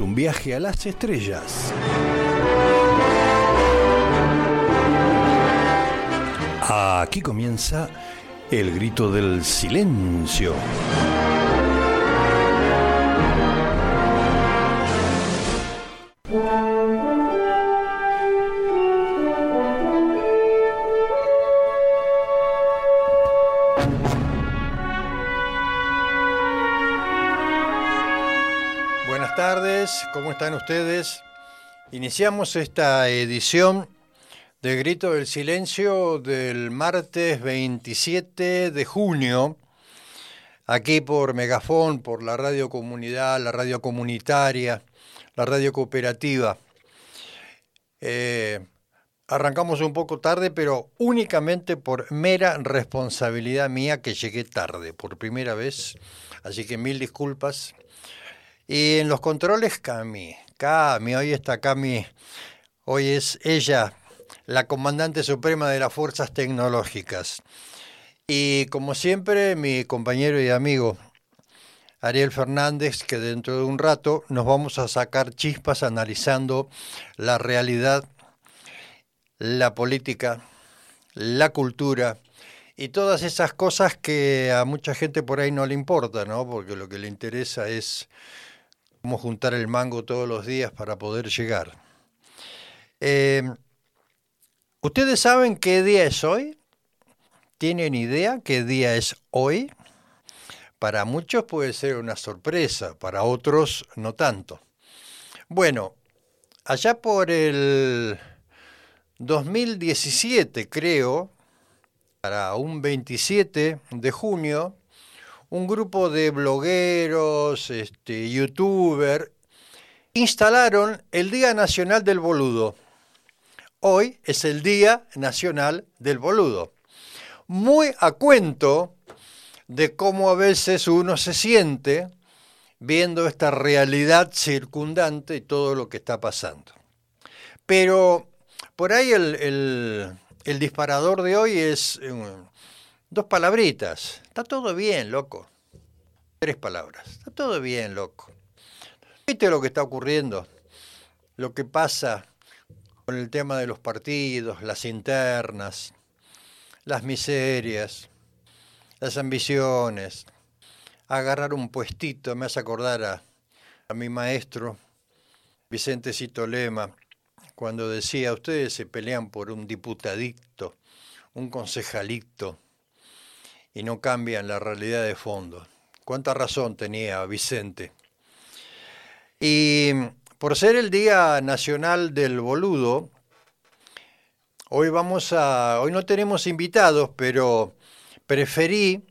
un viaje a las estrellas. Aquí comienza el grito del silencio. Están ustedes? Iniciamos esta edición de Grito del Silencio del martes 27 de junio, aquí por Megafón, por la radio comunidad, la radio comunitaria, la radio cooperativa. Eh, arrancamos un poco tarde, pero únicamente por mera responsabilidad mía que llegué tarde, por primera vez, así que mil disculpas. Y en los controles, Cami, Cami, hoy está Cami, hoy es ella la comandante suprema de las fuerzas tecnológicas. Y como siempre, mi compañero y amigo Ariel Fernández, que dentro de un rato nos vamos a sacar chispas analizando la realidad, la política, la cultura y todas esas cosas que a mucha gente por ahí no le importa, ¿no? Porque lo que le interesa es cómo juntar el mango todos los días para poder llegar. Eh, ¿Ustedes saben qué día es hoy? ¿Tienen idea qué día es hoy? Para muchos puede ser una sorpresa, para otros no tanto. Bueno, allá por el 2017, creo, para un 27 de junio, un grupo de blogueros, este, youtubers, instalaron el Día Nacional del Boludo hoy es el Día Nacional del Boludo. Muy a cuento de cómo a veces uno se siente viendo esta realidad circundante y todo lo que está pasando. Pero por ahí el, disparador de hoy es eh, dos palabritas. Está todo bien, loco. Tres palabras. Está todo bien, loco. ¿Viste lo que está ocurriendo? Lo que pasa con el tema de los partidos, las internas, las miserias, las ambiciones, agarrar un puestito, me hace acordar a, a mi maestro Vicente Citolema, cuando decía, ustedes se pelean por un diputadito, un concejalito, y no cambian la realidad de fondo. Cuánta razón tenía Vicente. Y por ser el Día Nacional del Boludo, hoy vamos a. Hoy no tenemos invitados, pero preferí,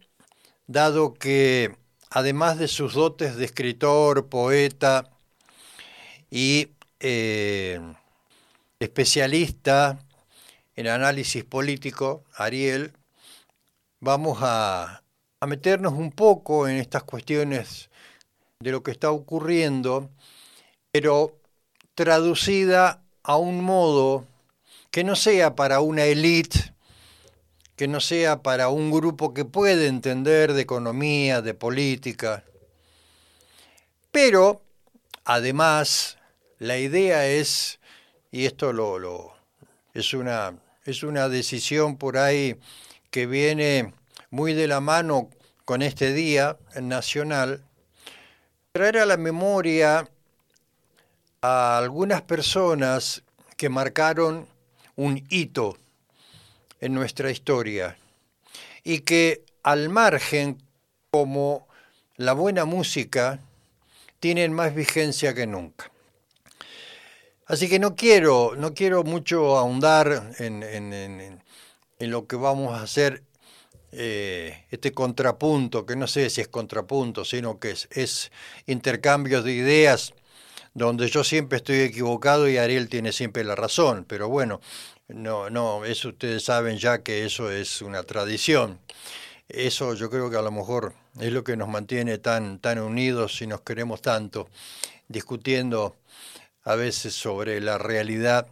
dado que además de sus dotes de escritor, poeta y eh, especialista en análisis político, Ariel, vamos a, a meternos un poco en estas cuestiones de lo que está ocurriendo pero traducida a un modo que no sea para una élite, que no sea para un grupo que puede entender de economía, de política. Pero, además, la idea es, y esto lo, lo, es, una, es una decisión por ahí que viene muy de la mano con este día nacional, traer a la memoria a algunas personas que marcaron un hito en nuestra historia y que al margen, como la buena música, tienen más vigencia que nunca. Así que no quiero, no quiero mucho ahondar en, en, lo que vamos a hacer eh, este contrapunto, que no sé si es contrapunto, sino que es, es intercambios de ideas donde yo siempre estoy equivocado y Ariel tiene siempre la razón, pero bueno, no, no, eso ustedes saben ya que eso es una tradición. Eso yo creo que a lo mejor es lo que nos mantiene tan, tan unidos y nos queremos tanto, discutiendo a veces sobre la realidad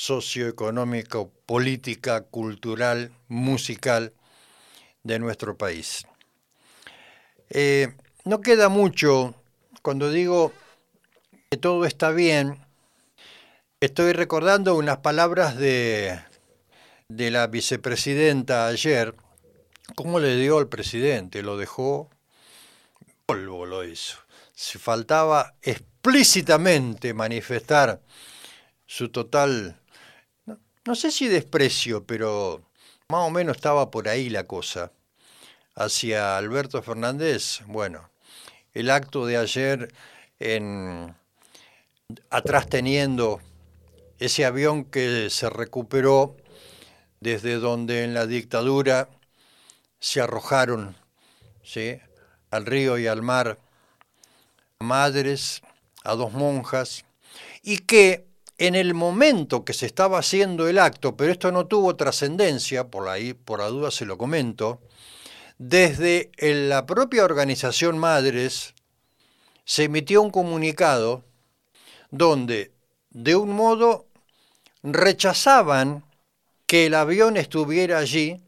socioeconómica, política, cultural, musical de nuestro país. Eh, no queda mucho, cuando digo que todo está bien, estoy recordando unas palabras de, de la vicepresidenta ayer, cómo le dio al presidente, lo dejó polvo, lo hizo. Si faltaba explícitamente manifestar su total, no, sé si desprecio, pero más o menos estaba por ahí la cosa, hacia Alberto Fernández. Bueno, el acto de ayer en atrás teniendo ese avión que se recuperó desde donde en la dictadura se arrojaron ¿sí? al río y al mar a madres, a dos monjas, y que en el momento que se estaba haciendo el acto, pero esto no tuvo trascendencia, por ahí por la duda se lo comento, desde la propia organización Madres se emitió un comunicado donde de un modo rechazaban que el avión estuviera allí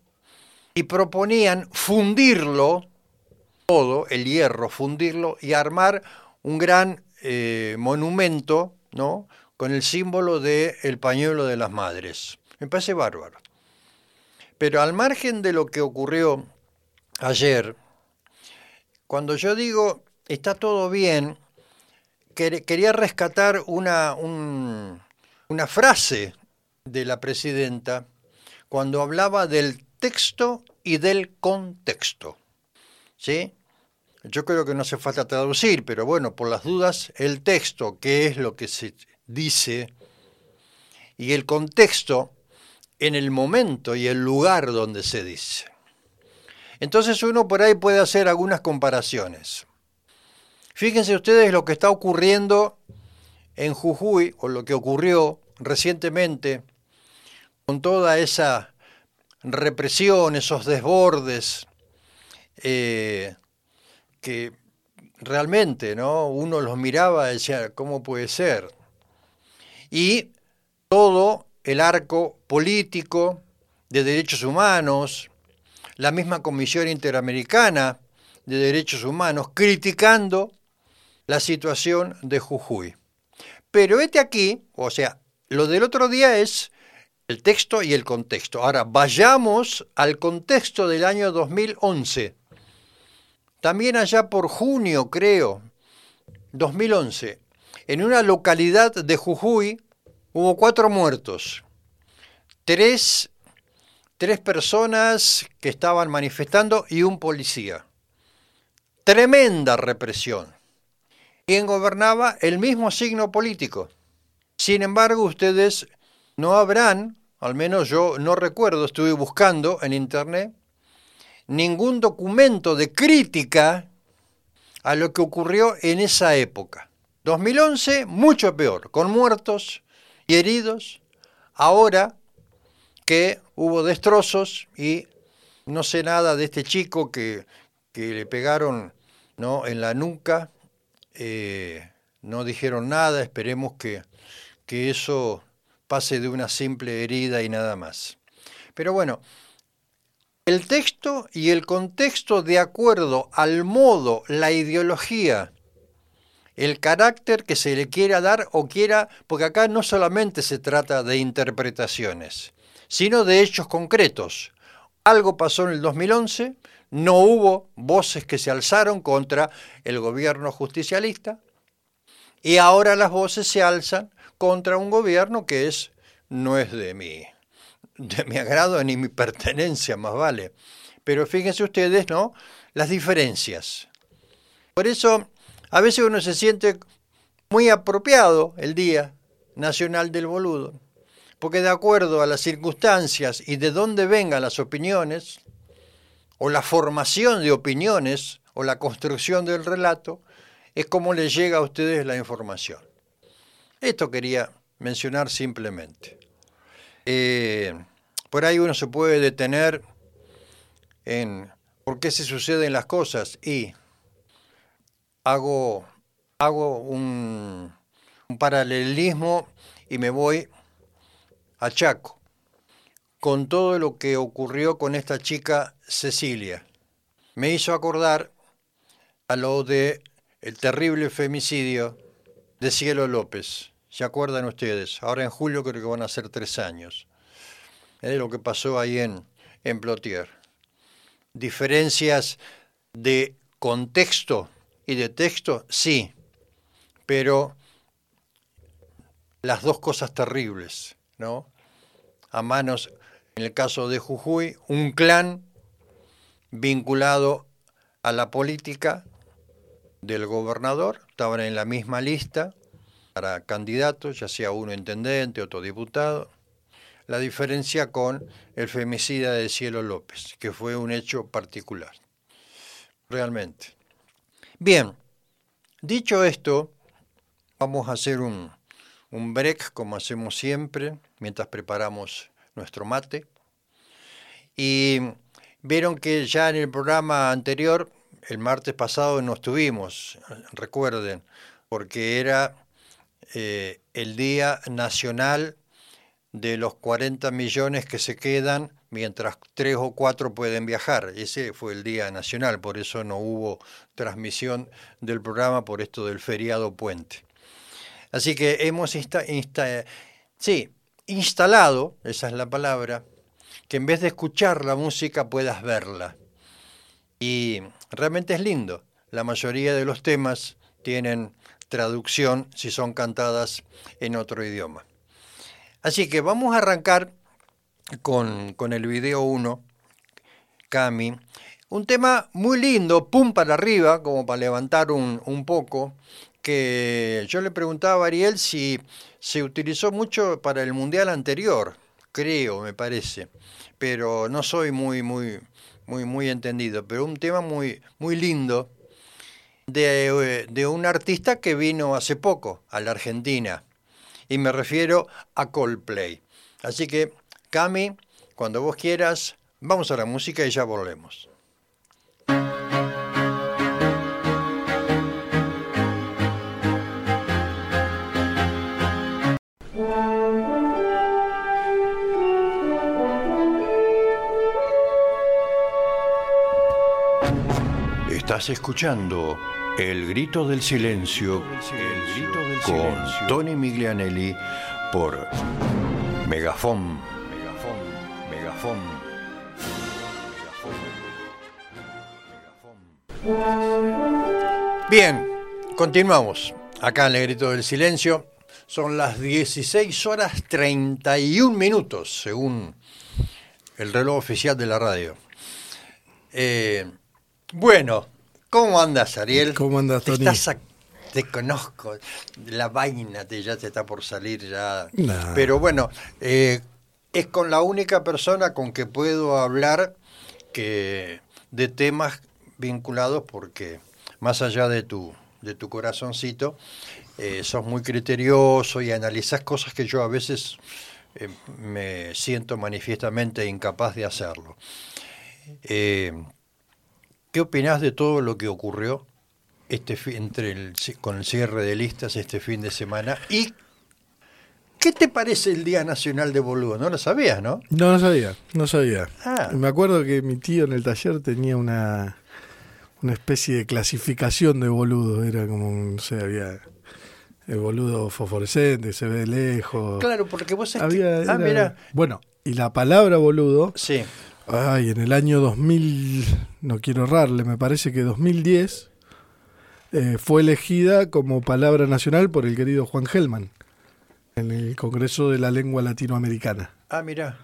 y proponían fundirlo, todo, el hierro, fundirlo y armar un gran eh, monumento, ¿no? Con el símbolo del el pañuelo de las madres. Me parece bárbaro. Pero al margen de lo que ocurrió ayer, cuando yo digo está todo bien, quería rescatar una, una frase de la presidenta cuando hablaba del texto y del contexto. ¿Sí? Yo creo que no hace falta traducir, pero bueno, por las dudas, el texto, qué es lo que se dice, y el contexto en el momento y el lugar donde se dice. Entonces uno por ahí puede hacer algunas comparaciones. Fíjense ustedes lo que está ocurriendo en Jujuy, o lo que ocurrió recientemente con toda esa represión, esos desbordes, eh, que realmente ¿no? uno los miraba y decía, ¿cómo puede ser? Y todo el arco político de derechos humanos, la misma Comisión Interamericana de Derechos Humanos, criticando la situación de Jujuy. Pero este aquí, o sea, lo del otro día es el texto y el contexto. Ahora, vayamos al contexto del año 2011. También allá por junio, creo, 2011, en una localidad de Jujuy hubo cuatro muertos. Tres, tres personas que estaban manifestando y un policía. Tremenda represión. ¿Quién gobernaba? El mismo signo político. Sin embargo, ustedes no habrán, al menos yo no recuerdo, estuve buscando en internet, ningún documento de crítica a lo que ocurrió en esa época. 2011, mucho peor, con muertos y heridos. Ahora que hubo destrozos y no sé nada de este chico que, que le pegaron ¿no? en la nuca, eh, no dijeron nada, esperemos que, que eso pase de una simple herida y nada más. Pero bueno, el texto y el contexto de acuerdo al modo, la ideología, el carácter que se le quiera dar o quiera, porque acá no solamente se trata de interpretaciones, sino de hechos concretos. Algo pasó en el 2011, no hubo voces que se alzaron contra el gobierno justicialista y ahora las voces se alzan contra un gobierno que es no es de mi de mi agrado ni mi pertenencia, más vale. Pero fíjense ustedes, ¿no? Las diferencias. Por eso a veces uno se siente muy apropiado el Día Nacional del Boludo, porque de acuerdo a las circunstancias y de dónde vengan las opiniones, o la formación de opiniones o la construcción del relato es como les llega a ustedes la información. Esto quería mencionar simplemente. Eh, por ahí uno se puede detener en por qué se suceden las cosas y hago, hago un, paralelismo y me voy a Chaco con todo lo que ocurrió con esta chica Cecilia. Me hizo acordar a lo de el terrible femicidio de Cielo López. ¿Se acuerdan ustedes? Ahora en julio creo que van a ser tres años. Es lo que pasó ahí en, en Plotier. Diferencias de contexto y de texto, sí, pero las dos cosas terribles, ¿no? A manos, en el caso de Jujuy, un clan vinculado a la política del gobernador, estaban en la misma lista para candidatos, ya sea uno intendente, otro diputado. La diferencia con el femicida de Cielo López, que fue un hecho particular, realmente. Bien, dicho esto, vamos a hacer un, un break como hacemos siempre, mientras preparamos nuestro mate. Y vieron que ya en el programa anterior, el martes pasado, no estuvimos, recuerden, porque era eh, el Día Nacional de los 40 millones que se quedan mientras tres o cuatro pueden viajar. Ese fue el Día Nacional, por eso no hubo transmisión del programa por esto del feriado puente. Así que hemos sí, instalado, esa es la palabra, que en vez de escuchar la música puedas verla. Y realmente es lindo. La mayoría de los temas tienen traducción si son cantadas en otro idioma. Así que vamos a arrancar con, el video 1, Cami. Un tema muy lindo, pum para arriba, como para levantar un, un poco, que yo le preguntaba a Ariel si se utilizó mucho para el mundial anterior, creo, me parece, pero no soy muy, muy, muy, muy entendido, pero un tema muy, muy lindo de, de un artista que vino hace poco a la Argentina, y me refiero a Coldplay. Así que, Cami, cuando vos quieras, vamos a la música y ya volvemos. Estás escuchando El Grito del Silencio, con Tony Miglianelli por Megafon. Bien, continuamos. Acá en El Grito del Silencio son las 16 horas 31 minutos, según el reloj oficial de la radio. Eh, bueno, ¿Cómo andas, Ariel? ¿Cómo andas, Tony? Te, conozco, la vaina te, ya te está por salir ya. Pero bueno, eh, es con la única persona con que puedo hablar que de temas vinculados porque más allá de tu, de tu corazoncito, eh, sos muy criterioso y analizas cosas que yo a veces eh, me siento manifiestamente incapaz de hacerlo. Eh, ¿Qué opinás de todo lo que ocurrió este con el cierre de listas este fin de semana? ¿Y qué te parece el Día Nacional de Boludo? No lo sabías, ¿no? No, no sabía, no sabía. Ah. Me acuerdo que mi tío en el taller tenía una, una especie de clasificación de boludo. Era como, no sé, había el boludo fosforescente, se ve lejos. Claro, porque vos... Había, ah, mira. Bueno, y la palabra boludo... Sí Ay, en el año 2000, no quiero errarle, me parece que 2010 eh, fue elegida como palabra nacional por el querido Juan Gelman en el Congreso de la Lengua Latinoamericana. Ah, mira.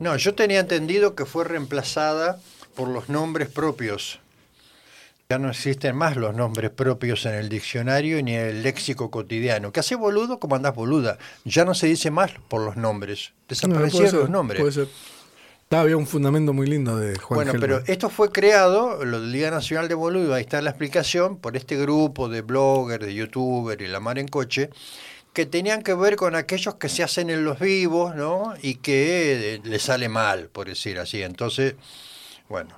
No, yo tenía entendido que fue reemplazada por los nombres propios. Ya no existen más los nombres propios en el diccionario ni en el léxico cotidiano. ¿Qué hace boludo? como andás boluda? Ya no se dice más por los nombres. Desaparecieron los nombres. Puede ser había un fundamento muy lindo de Juan Bueno, pero esto fue creado, lo del Día Nacional de Boludo, ahí está la explicación, por este grupo de bloggers, de youtubers y la mar en coche, que tenían que ver con aquellos que se hacen en los vivos, ¿no? Y que eh, les sale mal, por decir así. Entonces, bueno,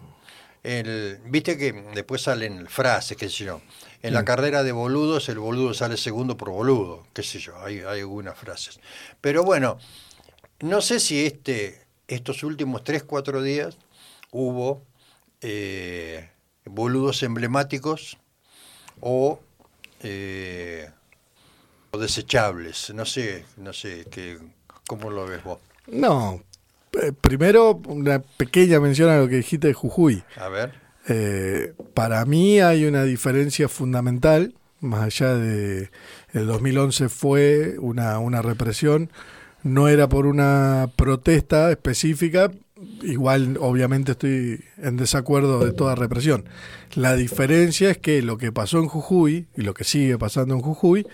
el, viste que después salen frases, qué sé yo. En la mm. carrera de boludos, el boludo sale segundo por boludo, qué sé yo, hay, hay algunas frases. Pero bueno, no sé si este estos últimos 3, 4 días hubo eh, boludos emblemáticos o eh, o desechables. No sé, no sé qué, cómo lo ves vos. No, eh, primero una pequeña mención a lo que dijiste de Jujuy. A ver. Eh, para mí hay una diferencia fundamental, más allá de el 2011 fue una, una represión, no era por una protesta específica, igual obviamente estoy en desacuerdo de toda represión. La diferencia es que lo que pasó en Jujuy y lo que sigue pasando en Jujuy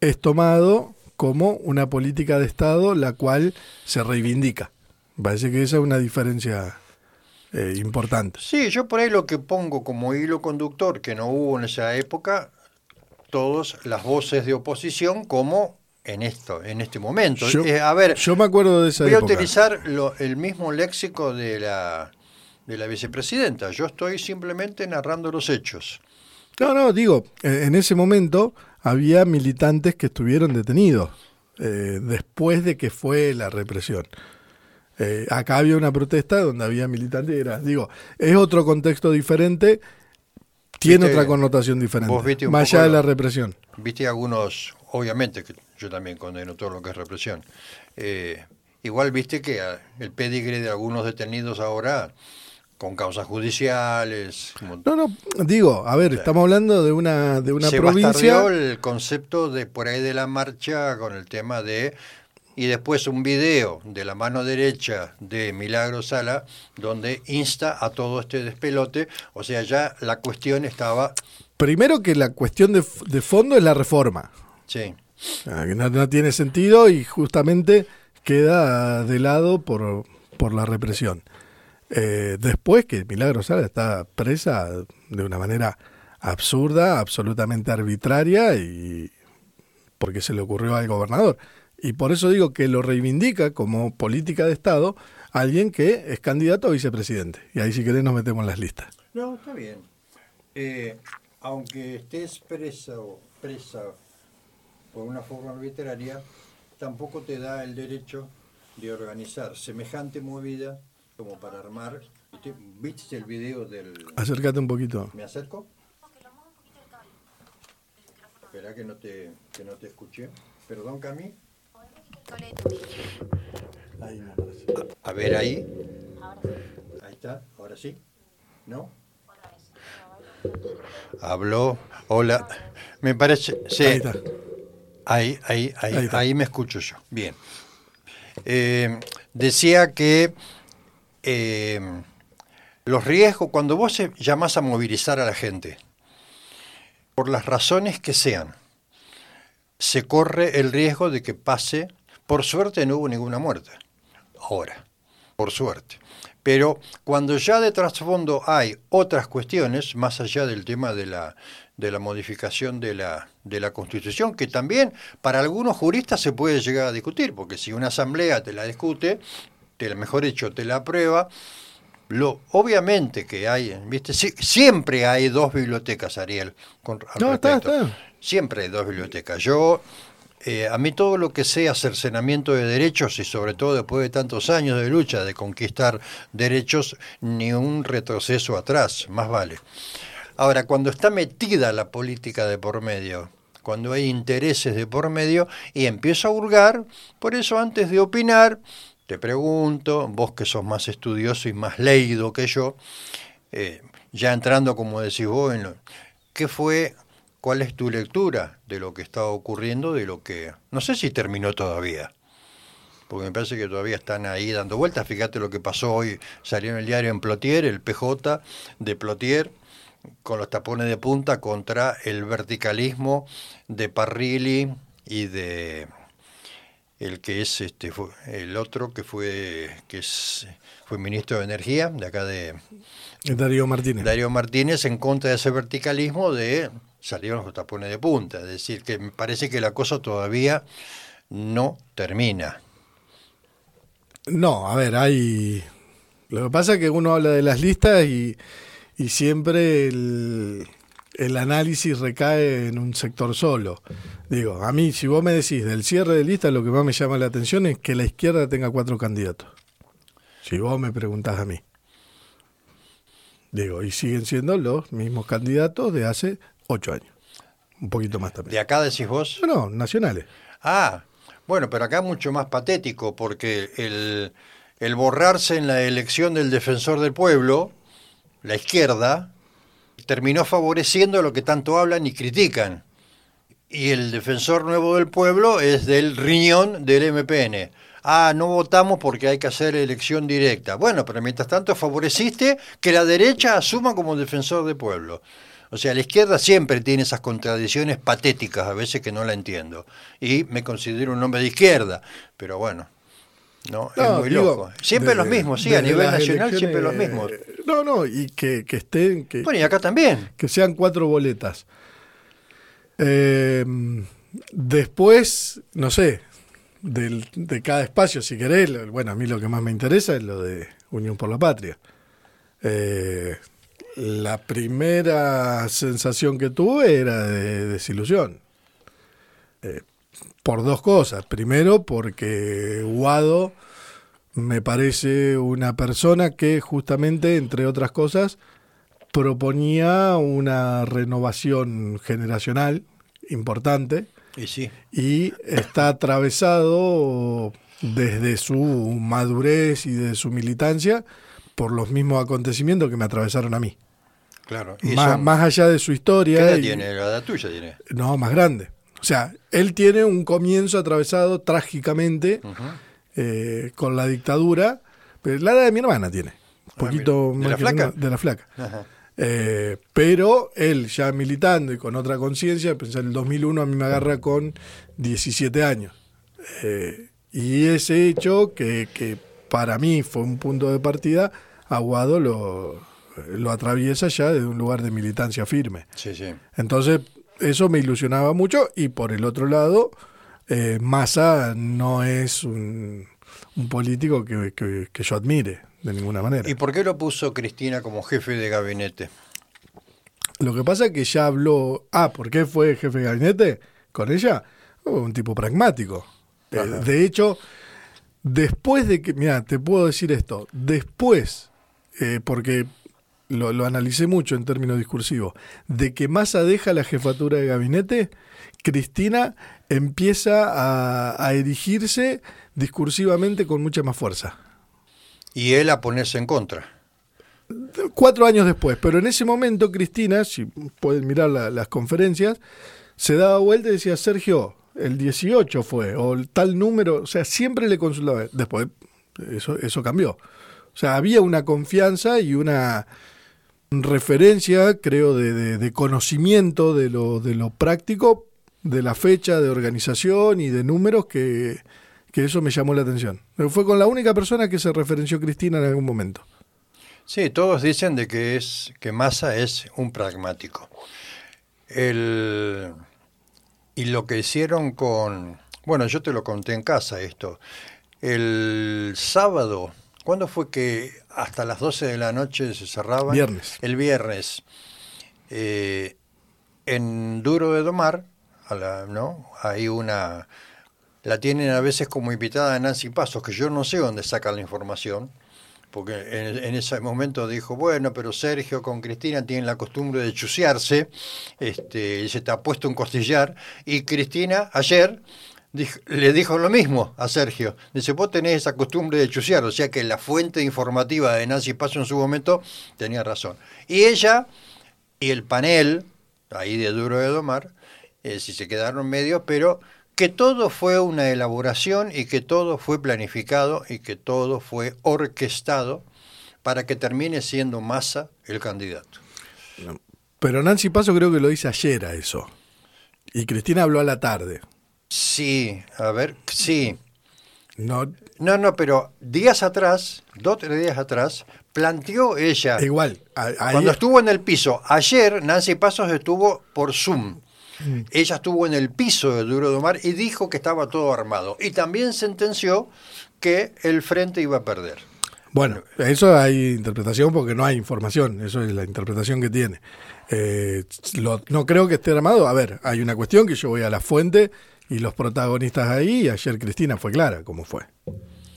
es tomado como una política de Estado la cual se reivindica. Parece que esa es una diferencia eh, importante. Sí, yo por ahí lo que pongo como hilo conductor que no hubo en esa época, todas las voces de oposición como en esto, en este momento. Yo, Eh, a ver, yo me acuerdo de esa voy a utilizar lo- el mismo léxico de la de la vicepresidenta. Yo estoy simplemente narrando los hechos. No, no, digo, eh, en ese momento había militantes que estuvieron detenidos eh, después de que fue la represión. Eh, acá había una protesta donde había militantes y era, digo, es otro contexto diferente, tiene Viste- otra connotación diferente, vos viste un más allá de la represión. Viste algunos, obviamente, que yo también condeno todo lo que es represión. Eh, igual viste que el pedigre de algunos detenidos ahora con causas judiciales. No, no, digo, a ver, estamos hablando de una, de una se provincia... el concepto de por ahí de la marcha con el tema de y después un video de la mano derecha de Milagro Sala donde insta a todo este despelote, o sea, ya la cuestión estaba, Primero que la cuestión de, de fondo es la reforma. sí, Ah, No, no tiene sentido y justamente queda de lado por, por la represión. Eh, después que Milagro Sala está presa de una manera absurda, absolutamente arbitraria y porque se le ocurrió al gobernador. Y por eso digo que lo reivindica como política de Estado alguien que es candidato a vicepresidente. Y ahí si querés nos metemos en las listas. No, está bien. Eh, aunque estés presa o presa por una forma arbitraria, tampoco te da el derecho de organizar semejante movida como para armar. ¿Viste, ¿Viste el video del... Acércate un poquito. ¿Me acerco? Espera que no te, que no te escuché. Perdón, Cami. Ahí me parece. A ver ahí. Ahí está, ahora sí. ¿No? Habló. Hola. Me parece. Sí. Ahí está. Ahí, ahí, ahí, Ahí me escucho yo. Bien. Eh, decía que eh, los riesgos, cuando vos llamás a movilizar a la gente, por las razones que sean, se corre el riesgo de que pase, por suerte no hubo ninguna muerte, ahora, por suerte. Pero cuando ya de trasfondo hay otras cuestiones, más allá del tema de la, de la modificación de la, de la Constitución, que también para algunos juristas se puede llegar a discutir, porque si una asamblea te la discute, te mejor dicho, te la aprueba, lo, obviamente que hay, ¿viste? Sie- siempre hay dos bibliotecas, Ariel, con, al No, está, está. Siempre hay dos bibliotecas. Yo, eh, a mí todo lo que sea cercenamiento de derechos y sobre todo después de tantos años de lucha de conquistar derechos, ni un retroceso atrás, más vale. Ahora, cuando está metida la política de por medio, cuando hay intereses de por medio y empiezo a hurgar, por eso antes de opinar, te pregunto, vos que sos más estudioso y más leído que yo, eh, ya entrando, como decís vos, en lo, ¿qué fue, cuál es tu lectura de lo que está ocurriendo, de lo que, no sé si terminó todavía, porque me parece que todavía están ahí dando vueltas, fíjate lo que pasó hoy, salió en el diario en Plotier, el PJ de Plotier, con los tapones de punta contra el verticalismo de Parrilli y de el que es este fue- el otro que fue que es fue ministro de energía de acá de Darío Martínez. Darío Martínez en contra de ese verticalismo de salieron los tapones de punta, es decir, que me parece que la cosa todavía no termina. No, a ver, hay. Lo que pasa es que uno habla de las listas y, y siempre el, el análisis recae en un sector solo. Digo, a mí, si vos me decís del cierre de lista, lo que más me llama la atención es que la izquierda tenga cuatro candidatos. Si vos me preguntás a mí. Digo, y siguen siendo los mismos candidatos de hace ocho años. un poquito más también. ¿De acá decís vos? No, no, nacionales. Ah, bueno, pero acá mucho más patético, porque el, el borrarse en la elección del defensor del pueblo, la izquierda, terminó favoreciendo lo que tanto hablan y critican. Y el defensor nuevo del pueblo es del riñón del MPN. Ah, no votamos porque hay que hacer elección directa. Bueno, pero mientras tanto favoreciste que la derecha asuma como defensor del pueblo. O sea, la izquierda siempre tiene esas contradicciones patéticas, a veces que no la entiendo. Y me considero un hombre de izquierda, pero bueno, no, es muy digo, loco. Siempre los mismos, sí, a nivel nacional siempre los mismos. No, no, y que, que estén, que, Bueno, y acá también. que sean cuatro boletas. Eh, después, no sé, del- de cada espacio, si querés, bueno, a mí lo que más me interesa es lo de Unión por la Patria. Eh, la primera sensación que tuve era de desilusión. Eh, por dos cosas. Primero, porque Guado me parece una persona que justamente, entre otras cosas, proponía una renovación generacional importante Y sí. y está atravesado desde su madurez y de su militancia por los mismos acontecimientos que me atravesaron a mí. Claro. Y Más, son- más allá de su ¿Qué historia. edad y- tiene? La edad tuya tiene. No, más grande. O sea, él tiene un comienzo atravesado trágicamente eh, con la dictadura, pero la edad de mi hermana tiene. Un Ah, poquito mira. ¿De la flaca? una- de la flaca. Ajá. Eh, pero él ya militando y con otra conciencia, pensar en el 2001 a mí me agarra con 17 años. Eh, y ese hecho que, que para mí fue un punto de partida, Aguado lo, lo atraviesa ya desde un lugar de militancia firme. Sí, sí. Entonces, eso me ilusionaba mucho y por el otro lado, eh, Massa no es un, un político que, que- que yo admire de ninguna manera. ¿Y por qué lo puso Cristina como jefe de gabinete? Lo que pasa es que ya habló. Ah, ¿por qué fue jefe de gabinete con ella? Oh, un tipo pragmático. Eh, de hecho, después de que. Mira, te puedo decir esto. Después, eh, porque lo, lo analicé mucho en términos discursivos, de que Massa deja la jefatura de gabinete, Cristina empieza a, a erigirse discursivamente con mucha más fuerza. Y él a ponerse en contra. cuatro años después, pero en ese momento Cristina, si pueden mirar la- las conferencias, se daba vuelta y decía, Sergio, el 18 fue, o el tal número, o sea, siempre le consultaba. Después eso, eso cambió. O sea, había una confianza y una referencia, creo, de, de- de conocimiento de lo, de lo práctico, de la fecha, de organización y de números que, que eso me llamó la atención. Fue con la única persona que se referenció Cristina en algún momento. Sí, todos dicen de que es que Massa es un pragmático. El, y lo que hicieron con, bueno, yo te lo conté en casa esto. El sábado, ¿cuándo fue que hasta las 12 de la noche se cerraban? Viernes. El viernes. Eh, en Duro de Domar, a la, ¿no? Hay una la tienen a veces como invitada a Nancy Pasos, que yo no sé dónde saca la información, porque en, en ese momento dijo, bueno, pero Sergio con Cristina tienen la costumbre de chusearse, este, y se te ha puesto un costillar, y Cristina ayer dijo- le dijo lo mismo a Sergio, dice, vos tenés esa costumbre de chusear, o sea que la fuente informativa de Nancy Paso en su momento tenía razón. Y ella y el panel, ahí de Duro de Domar, eh, si se quedaron medios, pero que todo fue una elaboración y que todo fue planificado y que todo fue orquestado para que termine siendo Massa el candidato. Pero Nancy Paso creo que lo dice ayer a eso. Y Cristina habló a la tarde. Sí, a ver, sí. No, No, no, pero días atrás, dos o tres días atrás, planteó ella, igual. a- cuando estuvo en el piso, ayer Nancy Pasos estuvo por Zoom. Ella estuvo en el piso de Duro de Mar y dijo que estaba todo armado. Y también sentenció que el frente iba a perder. Bueno, eso hay interpretación porque no hay información. Eso es la interpretación que tiene. Eh, lo- no creo que esté armado. A ver, hay una cuestión que yo voy a la fuente y los protagonistas ahí. Y ayer Cristina fue clara cómo fue.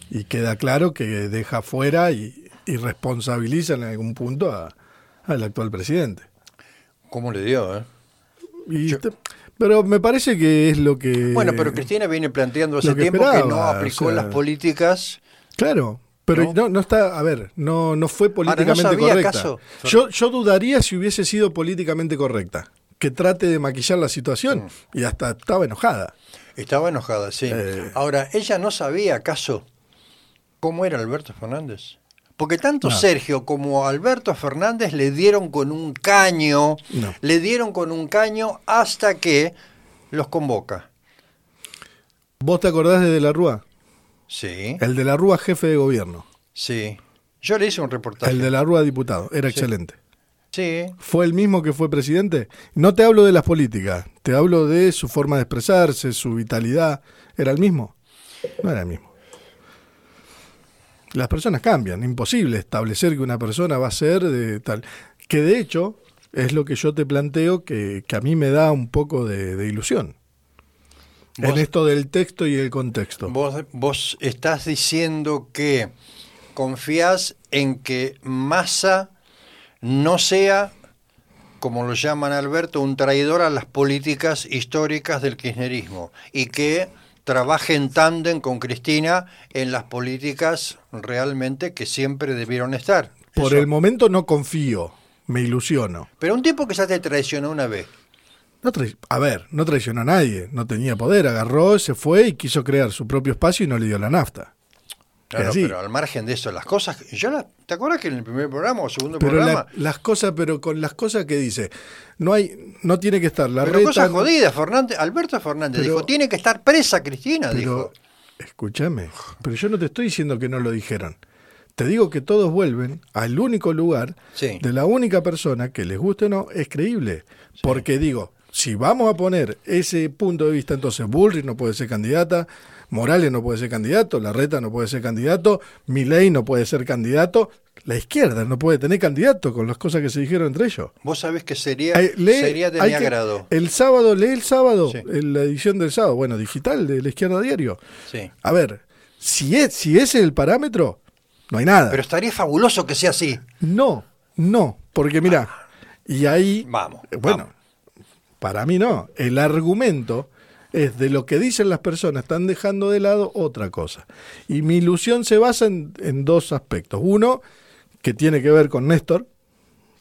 Y queda claro que deja fuera y, y responsabiliza en algún punto a- al actual presidente. ¿Cómo le dio, eh? Y Yo- te- Pero me parece que es lo que... Bueno, pero Cristina viene planteando hace que tiempo que no aplicó o sea- las políticas. Claro, pero ¿No? no, no está, a ver, no, no fue políticamente sabía correcta. Yo, yo dudaría si hubiese sido políticamente correcta. Que trate de maquillar la situación Mm. y hasta estaba enojada. Estaba enojada, sí. Eh. Ahora, ella no sabía acaso cómo era Alberto Fernández. Porque tanto No. Sergio como Alberto Fernández le dieron con un caño, No. le dieron con un caño hasta que los convoca. ¿Vos te acordás de De la Rúa? Sí, El De la Rúa jefe de gobierno. sí. Yo le hice un reportaje. El De la Rúa diputado. Era Sí. excelente. Sí, ¿Fue el mismo que fue presidente? No te hablo de las políticas, te hablo de su forma de expresarse, su vitalidad. ¿Era el mismo? No era el mismo. Las personas cambian, imposible establecer que una persona va a ser de tal. Que de hecho es lo que yo te planteo que, que a mí me da un poco de, de ilusión. En esto del texto y el contexto. Vos, vos estás diciendo que confías en que Massa no sea, como lo llaman Alberto, un traidor a las políticas históricas del kirchnerismo y que trabaje en tándem con Cristina en las políticas realmente que siempre debieron estar. Por Eso. el momento no confío, me ilusiono. Pero un tipo que ya te traicionó una vez. No a ver, no traicionó a nadie, no tenía poder, agarró, se fue y quiso crear su propio espacio y no le dio la nafta. Claro, pero al margen de eso, las cosas. Yo la- ¿Te acuerdas que en el primer programa o segundo Pero programa? la- las cosas, pero con las cosas que dice, no hay, no tiene que estar la Pero reta. cosas jodidas, Fernández, Alberto Fernández Pero- dijo, tiene que estar presa Cristina, pero, dijo. escúchame, pero yo no te estoy diciendo que no lo dijeron. Te digo que todos vuelven al único lugar Sí. de la única persona que les guste o no es creíble. Porque digo, si vamos a poner ese punto de vista, entonces Bullrich no puede ser candidata, Morales no puede ser candidato, Larreta no puede ser candidato, Milei no puede ser candidato, la izquierda no puede tener candidato con las cosas que se dijeron entre ellos. Vos sabés que sería, Eh, lee- sería de mi que- agrado. El sábado, lee el sábado, Sí. en la edición del sábado, bueno, digital de la izquierda diario. Sí. A ver, si es, si ese es el parámetro, no hay nada. Pero estaría fabuloso que sea así. no, no, porque mira, y ahí, Vamos. eh, bueno, vamos. para mí no, el argumento es de lo que dicen las personas, están dejando de lado otra cosa. Y mi ilusión se basa en, en dos aspectos. Uno, que tiene que ver con Néstor,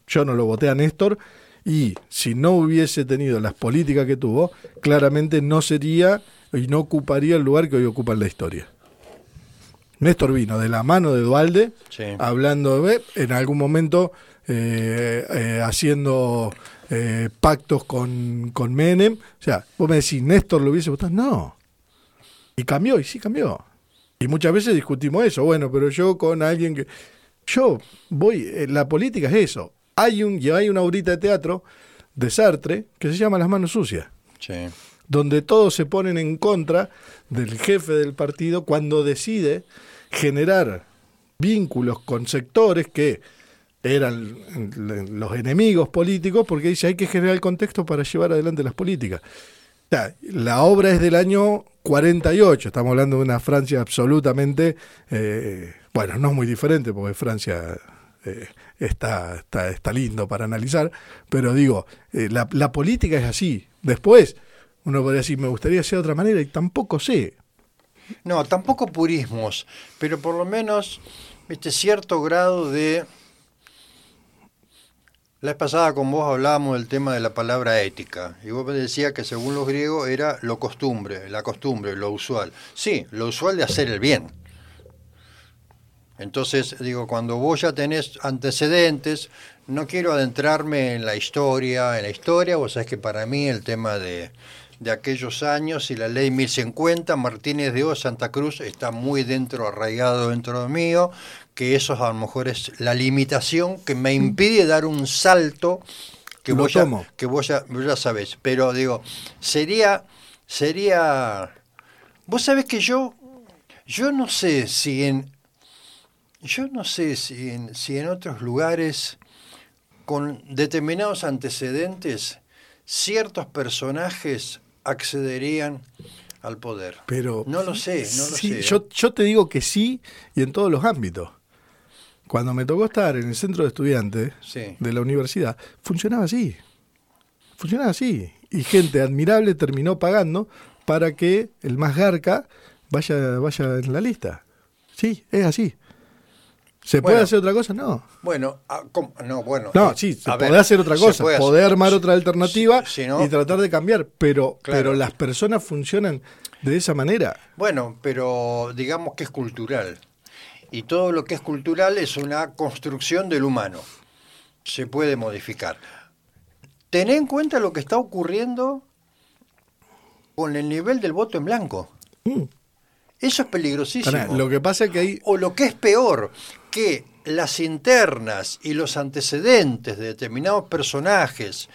yo no lo voté a Néstor, y si no hubiese tenido las políticas que tuvo, claramente no sería y no ocuparía el lugar que hoy ocupa en la historia. Néstor vino de la mano de Dualde, Sí. hablando de, en algún momento eh, eh, haciendo eh, pactos con, con Menem. O sea, vos me decís, Néstor lo hubiese votado. No. Y cambió, y sí cambió. Y muchas veces discutimos eso. Bueno, pero yo con alguien que. Yo voy. eh, la política es eso. Hay un, y hay una obrita de teatro de Sartre que se llama Las manos sucias Sí. donde todos se ponen en contra del jefe del partido cuando decide generar vínculos con sectores que eran los enemigos políticos, porque dice hay que generar el contexto para llevar adelante las políticas. La obra es del año 48, estamos hablando de una Francia absolutamente, eh, bueno, no muy diferente, porque Francia eh, está, está, está lindo para analizar, pero digo, eh, la, la política es así. Después, uno podría decir, me gustaría hacer de otra manera, y tampoco sé. No, tampoco purismos, pero por lo menos viste cierto grado de la vez pasada con vos hablábamos del tema de la palabra ética y vos me decías que según los griegos era lo costumbre, la costumbre, lo usual. Sí, lo usual de hacer el bien. Entonces, digo, cuando vos ya tenés antecedentes, no quiero adentrarme en la historia, en la historia, vos sabés que para mí el tema de, de aquellos años y la ley 1050, Martínez de O, Santa Cruz, está muy dentro, arraigado dentro de mío, que eso a lo mejor es la limitación que me impide dar un salto que Lo vos, ya, tomo. que vos ya, vos ya sabés. Pero digo, sería, sería, vos sabés que yo, yo no sé si en, yo no sé si en, si en otros lugares con determinados antecedentes ciertos personajes accederían al poder. Pero no lo sé, no lo sí, sé. Yo, yo te digo que sí y en todos los ámbitos. Cuando me tocó estar en el centro de estudiantes Sí. de la universidad, funcionaba así. Funciona así. Y gente admirable terminó pagando para que el más garca vaya, vaya en la lista. Sí, es así. ¿Se puede Bueno. hacer otra cosa? No. Bueno, ah, ¿cómo? no, bueno. No, eh, sí, se puede ver, hacer otra cosa, puede hacer- poder armar otra alternativa Si- si no- y tratar de cambiar, pero, Claro. pero las personas funcionan de esa manera. Bueno, pero digamos que es cultural. Y todo lo que es cultural es una construcción del humano. Se puede modificar. Ten en cuenta lo que está ocurriendo con el nivel del voto en blanco. Mm. Eso es peligrosísimo. Pará, lo que pasa es que hay O lo que es peor, que las internas y los antecedentes de determinados personajes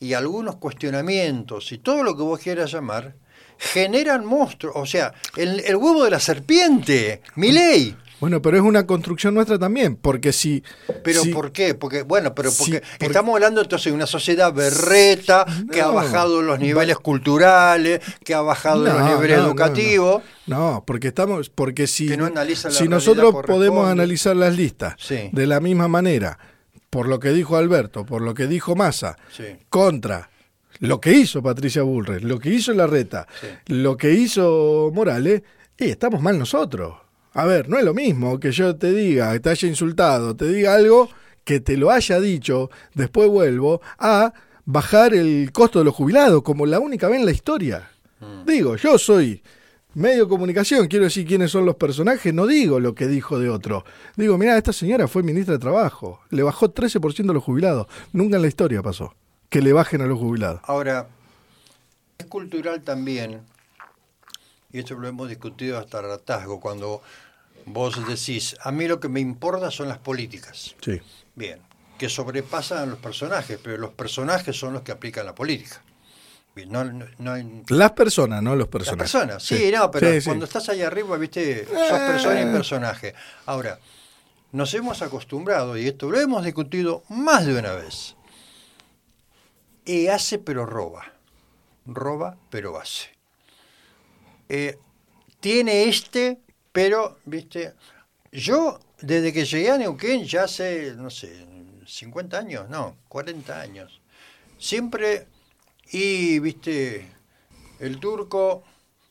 y algunos cuestionamientos y todo lo que vos quieras llamar, generan monstruos. O sea, el, el huevo de la serpiente, mi ley. Bueno, pero es una construcción nuestra también, porque si... ¿Pero si- por qué? Porque, bueno, pero porque porque- estamos hablando entonces de una sociedad berreta que ha bajado los niveles culturales, que ha bajado los No, niveles no, educativos. No, porque estamos, porque si, Que no analiza la si nosotros podemos analizar las listas Sí. de la misma manera, por lo que dijo Alberto, por lo que dijo Massa, Sí. contra lo que hizo Patricia Bullrich, lo que hizo Larreta, Sí. lo que hizo Morales, y estamos mal nosotros. A ver, no es lo mismo que yo te diga, que te haya insultado, te diga algo que te lo haya dicho, después vuelvo a bajar el costo de los jubilados, como la única vez en la historia. Mm. Digo, yo soy medio de comunicación, quiero decir quiénes son los personajes, no digo lo que dijo de otro. Digo, mira, esta señora fue ministra de Trabajo, le bajó 13% a los jubilados. Nunca en la historia pasó que le bajen a los jubilados. Ahora, es cultural también, y esto lo hemos discutido hasta el hartazgo, cuando vos decís, a mí lo que me importa son las políticas. Sí. Bien, que sobrepasan a los personajes, pero los personajes son los que aplican la política. Bien, no, no- no hay- Las personas, no los las personajes. personas, sí, no, pero Sí, sí. cuando estás ahí arriba, viste, sos persona y Eh. personaje. Ahora, nos hemos acostumbrado, y esto lo hemos discutido más de una vez, y hace pero roba, roba pero hace. Eh, tiene este, pero, viste, yo desde que llegué a Neuquén ya hace, no sé, 50 años, no, 40 años, siempre, y, viste, el turco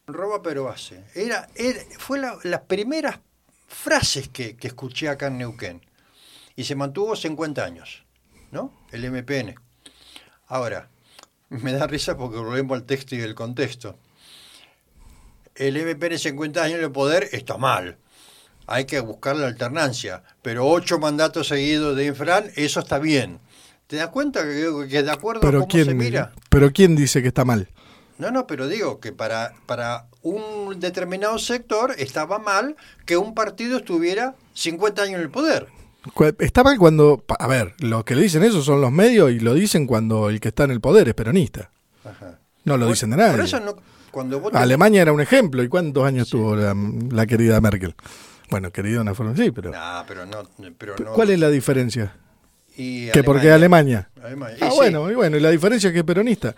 roba pero hace. Era, fue la- las primeras frases que, que escuché acá en Neuquén. Y se mantuvo 50 años, ¿no? El MPN. Ahora, me da risa porque volvemos al texto y el contexto. El MPN 50 años de poder está mal. Hay que buscar la alternancia. Pero ocho mandatos seguidos de Infran, eso está bien. ¿Te das cuenta que, que de acuerdo a Pero cómo se quién, mira? pero quién dice que está mal. No, no, pero digo que para, para un determinado sector estaba mal que un partido estuviera 50 años en el poder. Está mal cuando, a ver, los que le dicen eso son los medios y lo dicen cuando el que está en el poder es peronista. Ajá. No lo dicen de nadie. Por eso no, cuando vos te- Alemania era un ejemplo. ¿Y cuántos años tuvo la, la querida Merkel? Bueno, querida de una forma sí, pero... Nah, pero no, pero no. ¿Cuál es la diferencia? Y Que porque Alemania. Alemania. Ah, Y sí, bueno, y bueno, y la diferencia es que es peronista.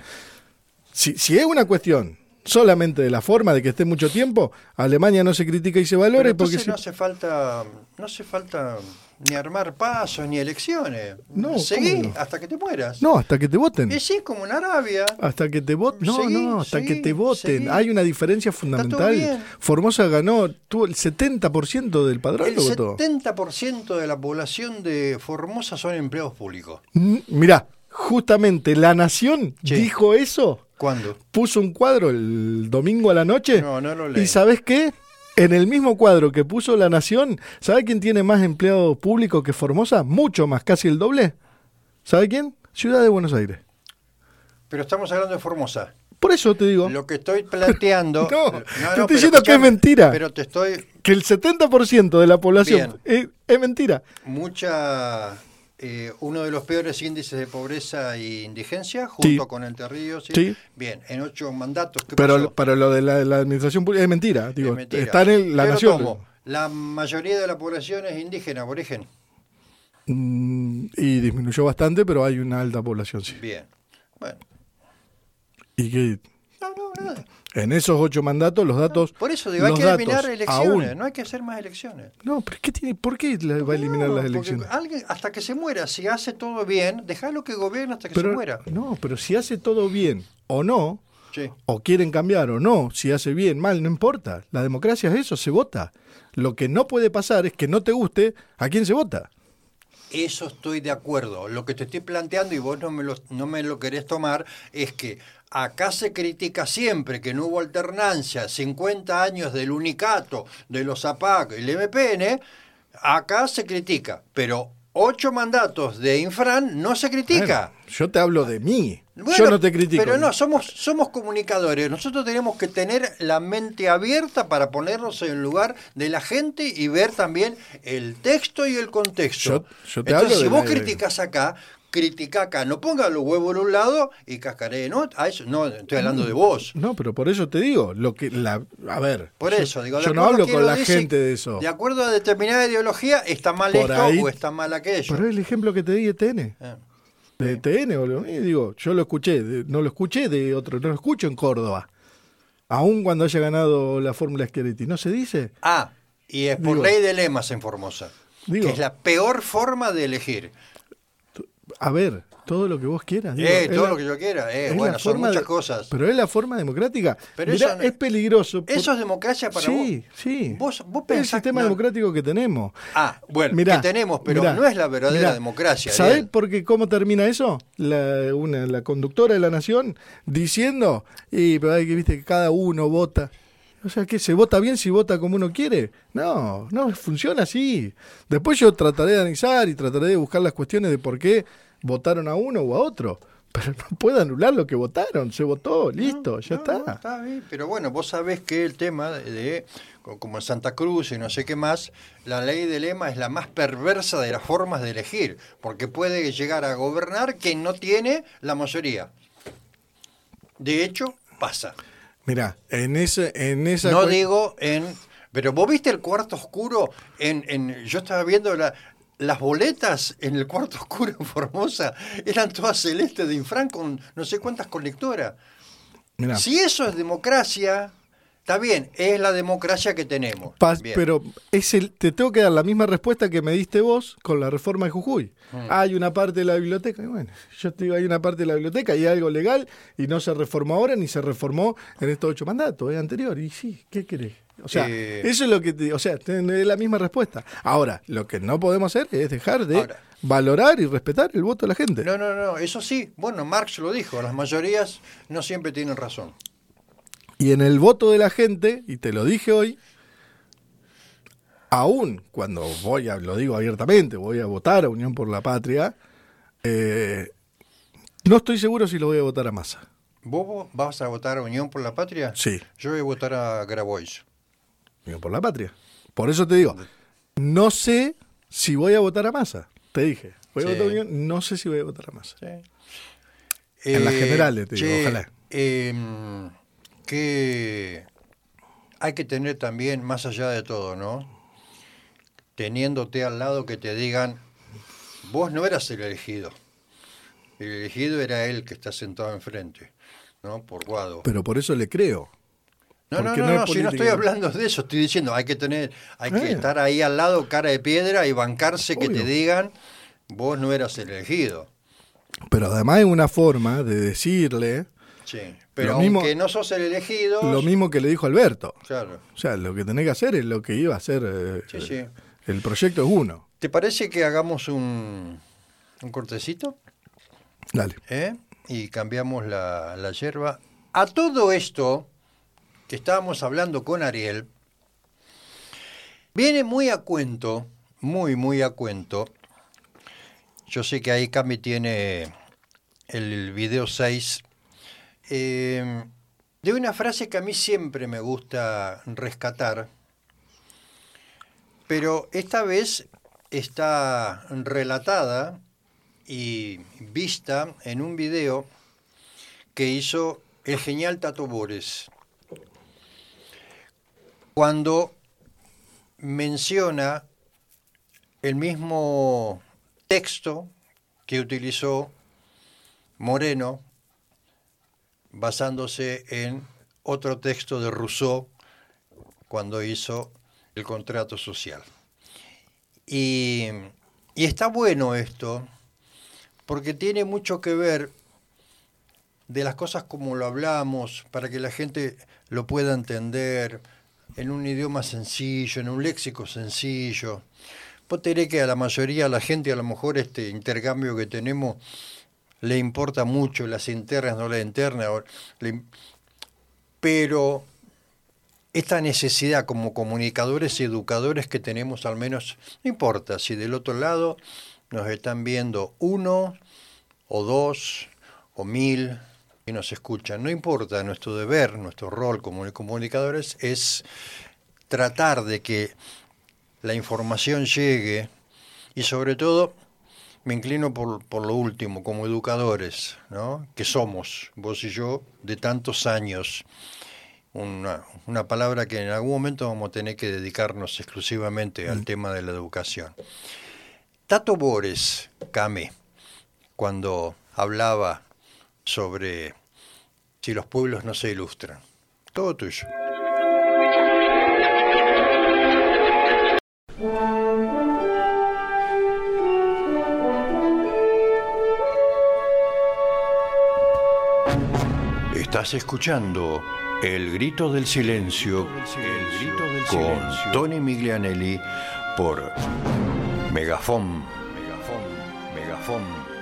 Si, si es una cuestión solamente de la forma de que esté mucho tiempo, Alemania no se critica y se valora pero porque no hace falta, no hace falta ni armar pasos ni elecciones. No, Seguí hasta que te mueras. No, hasta que te voten. Y sí, como en Arabia. Hasta que te voten. No, Seguí, no, hasta que te voten. seguí. Hay una diferencia fundamental. Formosa ganó, tuvo el 70% del padrón El lo votó. 70% de la población de Formosa son empleados públicos. Mm, Mirá, justamente la Nación Sí. dijo eso. ¿Cuándo? Puso un cuadro el domingo a la noche. No, no lo leí. ¿Y sabes qué? En el mismo cuadro que puso la Nación, ¿sabe quién tiene más empleado público que Formosa? Mucho más, casi el doble. ¿Sabe quién? Ciudad de Buenos Aires. Pero estamos hablando de Formosa. Por eso te digo Lo que estoy planteando. No, te estoy pero diciendo que es mentira. Pero te estoy. que el 70% de la población es, es mentira. Mucha. Eh, uno de los peores índices de pobreza e indigencia, junto Sí. con Entre Ríos. ¿sí? Sí. Bien, en ocho mandatos. ¿qué Pero, pasó? pero lo de la, la administración pública es mentira. Digo, Es mentira. está en el- la Nación. tomo. La mayoría de la población es indígena, aborigen. Mm, y disminuyó bastante, pero hay una alta población, sí. Bien. Bueno. Y que No, no, nada. En esos ocho mandatos, los datos. Por eso digo, hay que eliminar elecciones, aún- no hay que hacer más elecciones. No, pero ¿qué tiene, ¿por qué la- va a eliminar No, las elecciones? Alguien, hasta que se muera, si hace todo bien, déjalo que gobierne hasta que Pero, se muera. no, pero si hace todo bien o no, Sí. o quieren cambiar o no, si hace bien, mal, no importa. La democracia es eso, se vota. Lo que no puede pasar es que no te guste a quién se vota. Eso estoy de acuerdo. Lo que te estoy planteando, y vos no me, lo, no me lo querés tomar, es que acá se critica siempre que no hubo alternancia, 50 años del unicato, de los APAC el MPN, acá se critica, pero ocho mandatos de Infran no se critica. Yo te hablo de mí. Bueno, yo no te critico. Pero no, somos, somos comunicadores. Nosotros tenemos que tener la mente abierta para ponernos en el lugar de la gente y ver también el texto y el contexto. Yo- yo te Entonces, hablo si vos la- criticás acá, critica acá. No ponga los huevos en un lado y cascaré, ¿no? A eso, no, estoy hablando de vos. No, pero por eso te digo, lo que la a ver, Por yo- eso, digo, de yo no hablo con la dice, gente de eso. De acuerdo a determinada ideología, está mal Por esto ahí- o está mal aquello. Pero es el ejemplo que te di de TN. Eh. De TN, boludo. Y digo, yo lo escuché, de- no lo escuché de otro, no lo escucho en Córdoba. Aún cuando haya ganado la Fórmula Schiaretti, ¿no se dice? Ah, y es por Digo- ley de lemas en Formosa. Digo- que es la peor forma de elegir. A ver, todo lo que vos quieras. digo, Eh, todo la- lo que yo quiera. Eh, bueno, son muchas de- cosas. Pero es la forma democrática. Pero Mirá, eso no- es peligroso. por- ¿Eso es democracia para sí, vos? sí. Vos, vos es el sistema no- democrático que tenemos. Ah, bueno, Mirá, que tenemos, pero mirá, no es la verdadera democracia. ¿Sabés por qué cómo termina eso? La, una, la conductora de la nación diciendo, y pero hay que viste que cada uno vota. O sea, que se vota bien si vota como uno quiere. No, no funciona así. Después yo trataré de analizar y trataré de buscar las cuestiones de por qué votaron a uno o a otro. Pero no puedo anular lo que votaron. Se votó, listo, ya No, está. no, está bien, pero bueno, vos sabés que el tema de, como en Santa Cruz y no sé qué más, la ley de lema es la más perversa de las formas de elegir, porque puede llegar a gobernar quien no tiene la mayoría. De hecho, pasa. Mira, en ese, en esa No digo en... Pero vos viste el cuarto oscuro, en, en yo estaba viendo la- las boletas en el cuarto oscuro en Formosa, eran todas celestes de Infran con no sé cuántas colectoras. mirá, Si eso es democracia, está bien, es la democracia que tenemos. Pero es el, te tengo que dar la misma respuesta que me diste vos con la reforma de Jujuy. Mm. Hay una parte de la biblioteca, y bueno, yo te digo, hay una parte de la biblioteca y hay algo legal y no se reformó ahora ni se reformó en estos ocho mandatos, es anterior. Y sí, ¿qué querés? O sea, Eh. eso es lo que te, o sea, la misma respuesta. Ahora, lo que no podemos hacer es dejar de Ahora. valorar y respetar el voto de la gente. No, no, no, eso sí, bueno, Marx lo dijo, las mayorías no siempre tienen razón. Y en el voto de la gente, y te lo dije hoy, aún cuando voy a, lo digo abiertamente, voy a votar a Unión por la Patria, eh, no estoy seguro si lo voy a votar a Massa. ¿Vos vas a votar a Unión por la Patria? Sí, Yo voy a votar a Grabois. Por la Patria. Por eso te digo, no sé si voy a votar a Massa. Te dije, voy a Sí. votar a Unión, no sé si voy a votar a Massa. Sí. En las generales, te digo, ojalá. em, que hay que tener también, más allá de todo, ¿no? Teniéndote al lado que te digan, vos no eras el elegido. El elegido era él que está sentado enfrente, ¿no? Por Guado. Pero por eso le creo. No, no, no, no si no estoy hablando de eso, estoy diciendo, hay que tener, hay que estar ahí al lado, cara de piedra, y bancarse que te digan, vos no eras el elegido. Pero además es una forma de decirle Sí. Pero mismo- aunque no sos el elegido, lo mismo que le dijo Alberto. claro. O sea, lo que tenés que hacer es lo que iba a hacer. eh, Sí, sí. El proyecto es uno. ¿Te parece que hagamos un, un cortecito? Dale. ¿eh? Y cambiamos la, la yerba. A todo esto que estábamos hablando con Ariel, viene muy a cuento, muy, muy a cuento. Yo sé que ahí Cami tiene el video 6. eh, de una frase que a mí siempre me gusta rescatar, pero esta vez está relatada y vista en un video que hizo el genial Tato Bores. Cuando menciona el mismo texto que utilizó Moreno basándose en otro texto de Rousseau cuando hizo el contrato social. Y, está bueno esto, porque tiene mucho que ver de las cosas como lo hablamos, para que la gente lo pueda entender en un idioma sencillo, en un léxico sencillo. Vos te que a la mayoría de la gente, a lo mejor este intercambio que tenemos, le importa mucho las internas, no las internas, pero esta necesidad como comunicadores y educadores que tenemos al menos, no importa si del otro lado nos están viendo uno o dos o mil y nos escuchan, no importa, nuestro deber, nuestro rol como comunicadores es tratar de que la información llegue y sobre todo me inclino por, por lo último, como educadores, ¿no? que somos, vos y yo, de tantos años. Una, una, palabra que en algún momento vamos a tener que dedicarnos exclusivamente al mm. tema de la educación. Tato Bores, Kame, cuando hablaba sobre si los pueblos no se ilustran. Todo tuyo. Estás escuchando El Grito del Silencio, el grito del con Tony Miglianelli por Megafón. Megafón, Megafón.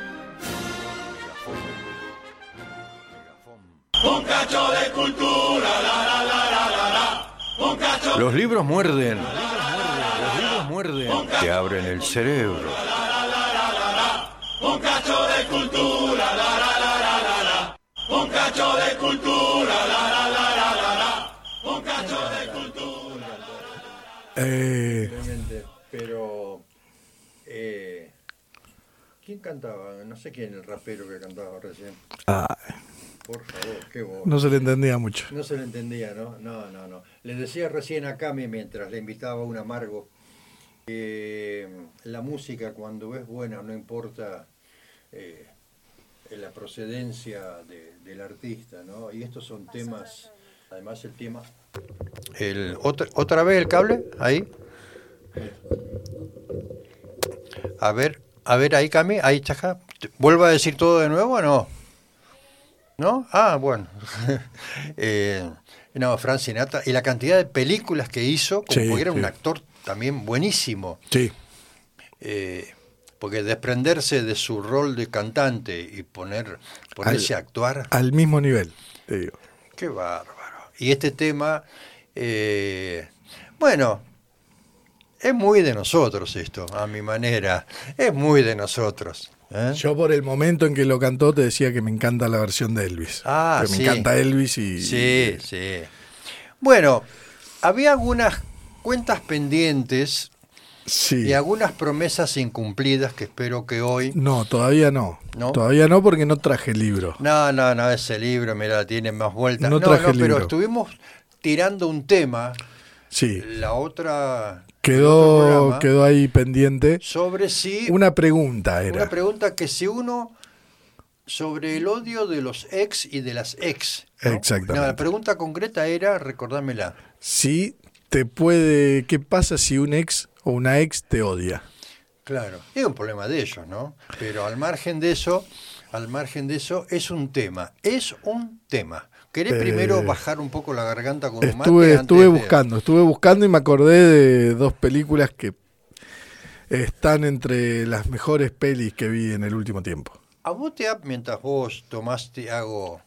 Un cacho de cultura, la, la, la, la, la, Un cacho. Los libros muerden. Los libros muerden. Te abren el cerebro. Un cacho de cultura, la, la, la, la, la. Un cacho de cultura, la, la, la, la, la, la. Un cacho de cultura. Eh. Pero. Eh, ¿Quién cantaba? No sé quién, el rapero que cantaba recién. Ah. Por favor, qué voz. No se le entendía mucho. No se le entendía, ¿no? No, no, no. Le decía recién a Cami mientras le invitaba a un amargo que la música cuando es buena no importa eh, la procedencia del artista, ¿no? Y estos son temas, además el tema... El, otra, ¿Otra vez el cable? Ahí. A ver, a ver ahí Cami, ahí chaja. ¿Vuelvo a decir todo de nuevo o no? ¿No? Ah, bueno. eh, no, Frank Sinatra. Y la cantidad de películas que hizo, como era un actor también buenísimo. Sí. Eh, porque desprenderse de su rol de cantante y poner ponerse a actuar. Al mismo nivel, te digo. Qué bárbaro. Y este tema, eh, bueno, es muy de nosotros esto, a mi manera. Es muy de nosotros. ¿Eh? Yo por el momento en que lo cantó te decía que me encanta la versión de Elvis. Ah, que me encanta Elvis y... Sí, sí. Bueno, había algunas cuentas pendientes sí. y algunas promesas incumplidas que espero que hoy... No, todavía no. Todavía no porque no traje el libro. No, no, no, ese libro, mira, tiene más vueltas. No, traje el pero estuvimos tirando un tema. Sí. La otra Quedó, quedó ahí pendiente. Sobre si. Una pregunta era. Una pregunta que si uno. Sobre el odio de los ex y de las ex. Exactamente. la pregunta concreta era, recordámela. Si te puede. ¿Qué pasa si un ex o una ex te odia? Claro, es un problema de ellos, ¿no? Pero al margen de eso, al margen de eso, es un tema. Es un tema. ¿Querés primero eh, bajar un poco la garganta con un mate Estuve buscando, estuve buscando y me acordé de dos películas que están entre las mejores pelis que vi en el último tiempo. ¿A vos te ha, mientras vos tomaste, hago,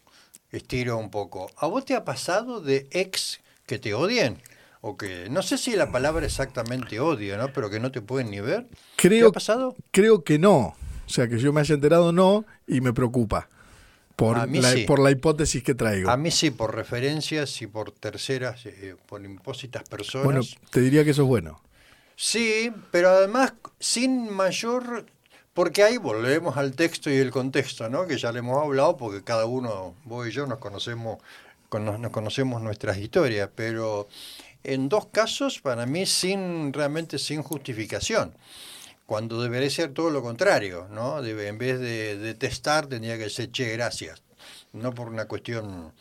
estiro un poco, ¿a vos te ha pasado de ex que te odien? O que, no sé si la palabra exactamente odio, ¿no? Pero que no te pueden ni ver. Creo, ¿Te ha pasado? Creo que no. O sea, que yo me haya enterado no y me preocupa por, la, por la hipótesis que traigo. A mí sí, por referencias y por terceras, eh, por impósitas personas. Bueno, te diría que eso es bueno. Sí, pero además sin mayor... Porque ahí volvemos al texto y el contexto, ¿no? Que ya le hemos hablado, porque cada uno, vos y yo, nos conocemos, nos conocemos nuestras historias, pero en dos casos, para mí, sin realmente sin justificación cuando debería ser todo lo contrario, ¿no? Debe, en vez de detestar, tendría que ser che, gracias. No por una cuestión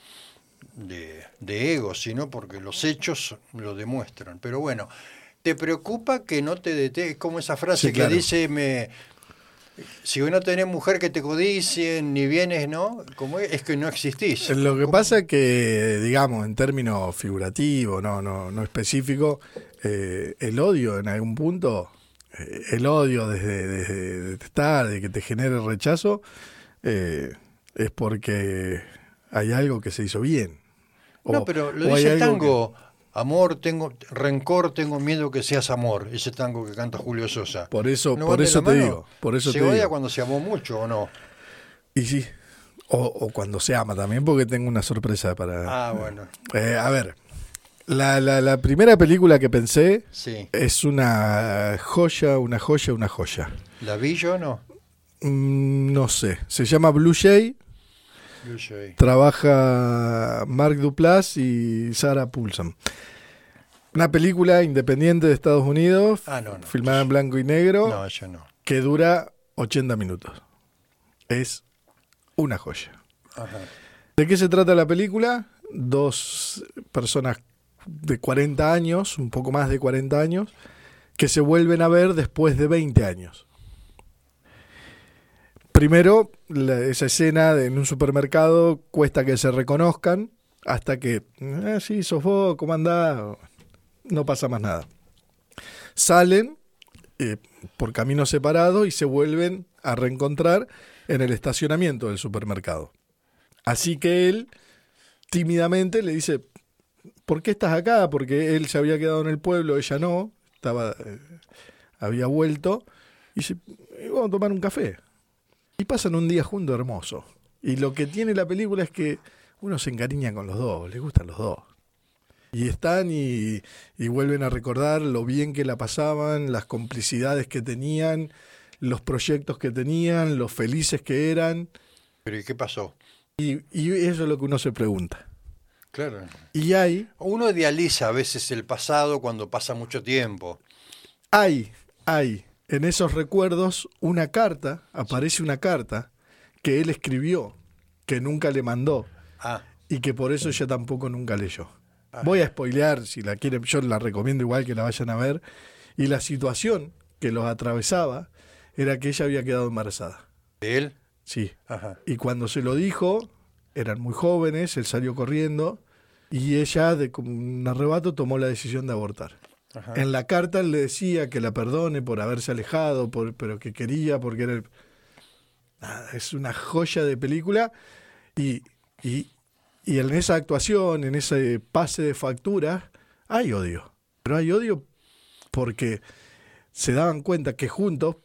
de, de ego, sino porque los hechos lo demuestran. Pero bueno, ¿te preocupa que no te detengas? Como esa frase Sí, que claro. dice, me, si no tenés mujer que te codicien, ni vienes, ¿no? Como es, es que no existís. Lo que ¿Cómo? pasa es que, digamos, en términos figurativos, no, no, no específico, eh, el odio en algún punto, eh, el odio desde, desde detestar, de que te genere rechazo, eh, es porque hay algo que se hizo bien. No, pero lo dice el tango. Amor, tengo rencor, tengo miedo que seas amor. Ese tango que canta Julio Sosa. por eso, ¿No por eso te mano? digo, por eso ¿Se te odia digo. cuando se amó mucho o no? Y sí, o, o cuando se ama también, porque tengo una sorpresa para... Ah, bueno. Eh, a ver, la, la, la primera película que pensé Sí. es una joya, una joya, una joya. ¿La vi yo o no? Mm, no sé, se llama Blue Jay, trabaja Mark Duplass y Sarah Paulson. Una película independiente de Estados Unidos, Ah, no, no. filmada en blanco y negro, No, yo no. que dura 80 minutos. Es una joya. Ajá. ¿De qué se trata la película? Dos personas de 40 años, un poco más de 40 años, que se vuelven a ver después de 20 años. Primero, esa escena en un supermercado cuesta que se reconozcan hasta que, ah, sí, sos vos, ¿cómo andás? No pasa más nada. Salen eh, por caminos separados y se vuelven a reencontrar en el estacionamiento del supermercado. Así que él tímidamente le dice, ¿por qué estás acá? Porque él se había quedado en el pueblo, ella no, estaba, eh, había vuelto, y dice, "Eh, vamos a tomar un café. Y pasan un día juntos hermoso. Y lo que tiene la película es que uno se encariña con los dos, les gustan los dos. Y están y, y vuelven a recordar lo bien que la pasaban, las complicidades que tenían, los proyectos que tenían, los felices que eran. Pero ¿y qué pasó? Y, y eso es lo que uno se pregunta. Claro. Y hay, Uno idealiza a veces el pasado cuando pasa mucho tiempo. hay, hay en esos recuerdos una carta, aparece una carta que él escribió, que nunca le mandó Ah, y que por eso ella tampoco nunca leyó. Voy a spoilear, si la quieren, yo la recomiendo igual que la vayan a ver. Y la situación que los atravesaba era que ella había quedado embarazada. ¿de él? Sí. Ajá. Y cuando se lo dijo, eran muy jóvenes, él salió corriendo y ella, de como un arrebato, tomó la decisión de abortar. Ajá. En la carta él le decía que la perdone por haberse alejado, por, pero que quería porque era el... Nada, es una joya de película y, y, y en esa actuación, en ese pase de facturas, hay odio. Pero hay odio porque se daban cuenta que juntos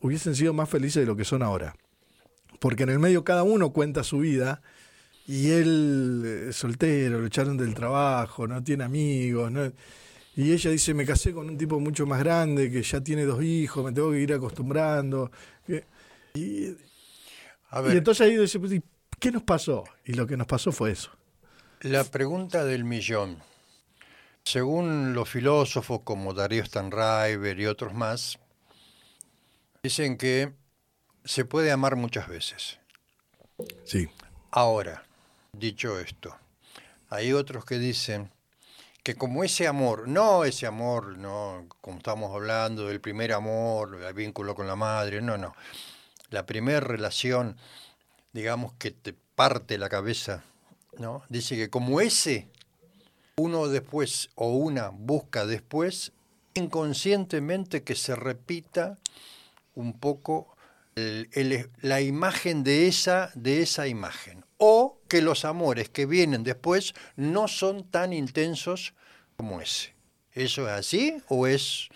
hubiesen sido más felices de lo que son ahora. Porque en el medio cada uno cuenta su vida y él eh, soltero, lo echaron del trabajo, no tiene amigos, no... Y ella dice, me casé con un tipo mucho más grande, que ya tiene dos hijos, me tengo que ir acostumbrando. Y, A y ver, entonces ahí dice, ¿y ¿qué nos pasó? Y lo que nos pasó fue eso. la pregunta del millón. Según los filósofos como Darío Stanriver y otros más, dicen que se puede amar muchas veces. Sí. Ahora, dicho esto, hay otros que dicen que como ese amor, no ese amor, no, como estamos hablando del primer amor, el vínculo con la madre, no, no. La primera relación, digamos que te parte la cabeza, ¿no? Dice que como ese, uno después o una busca después inconscientemente que se repita un poco el- la imagen de esa, de esa imagen. Que los amores que vienen después no son tan intensos como ese. ¿Eso es así o es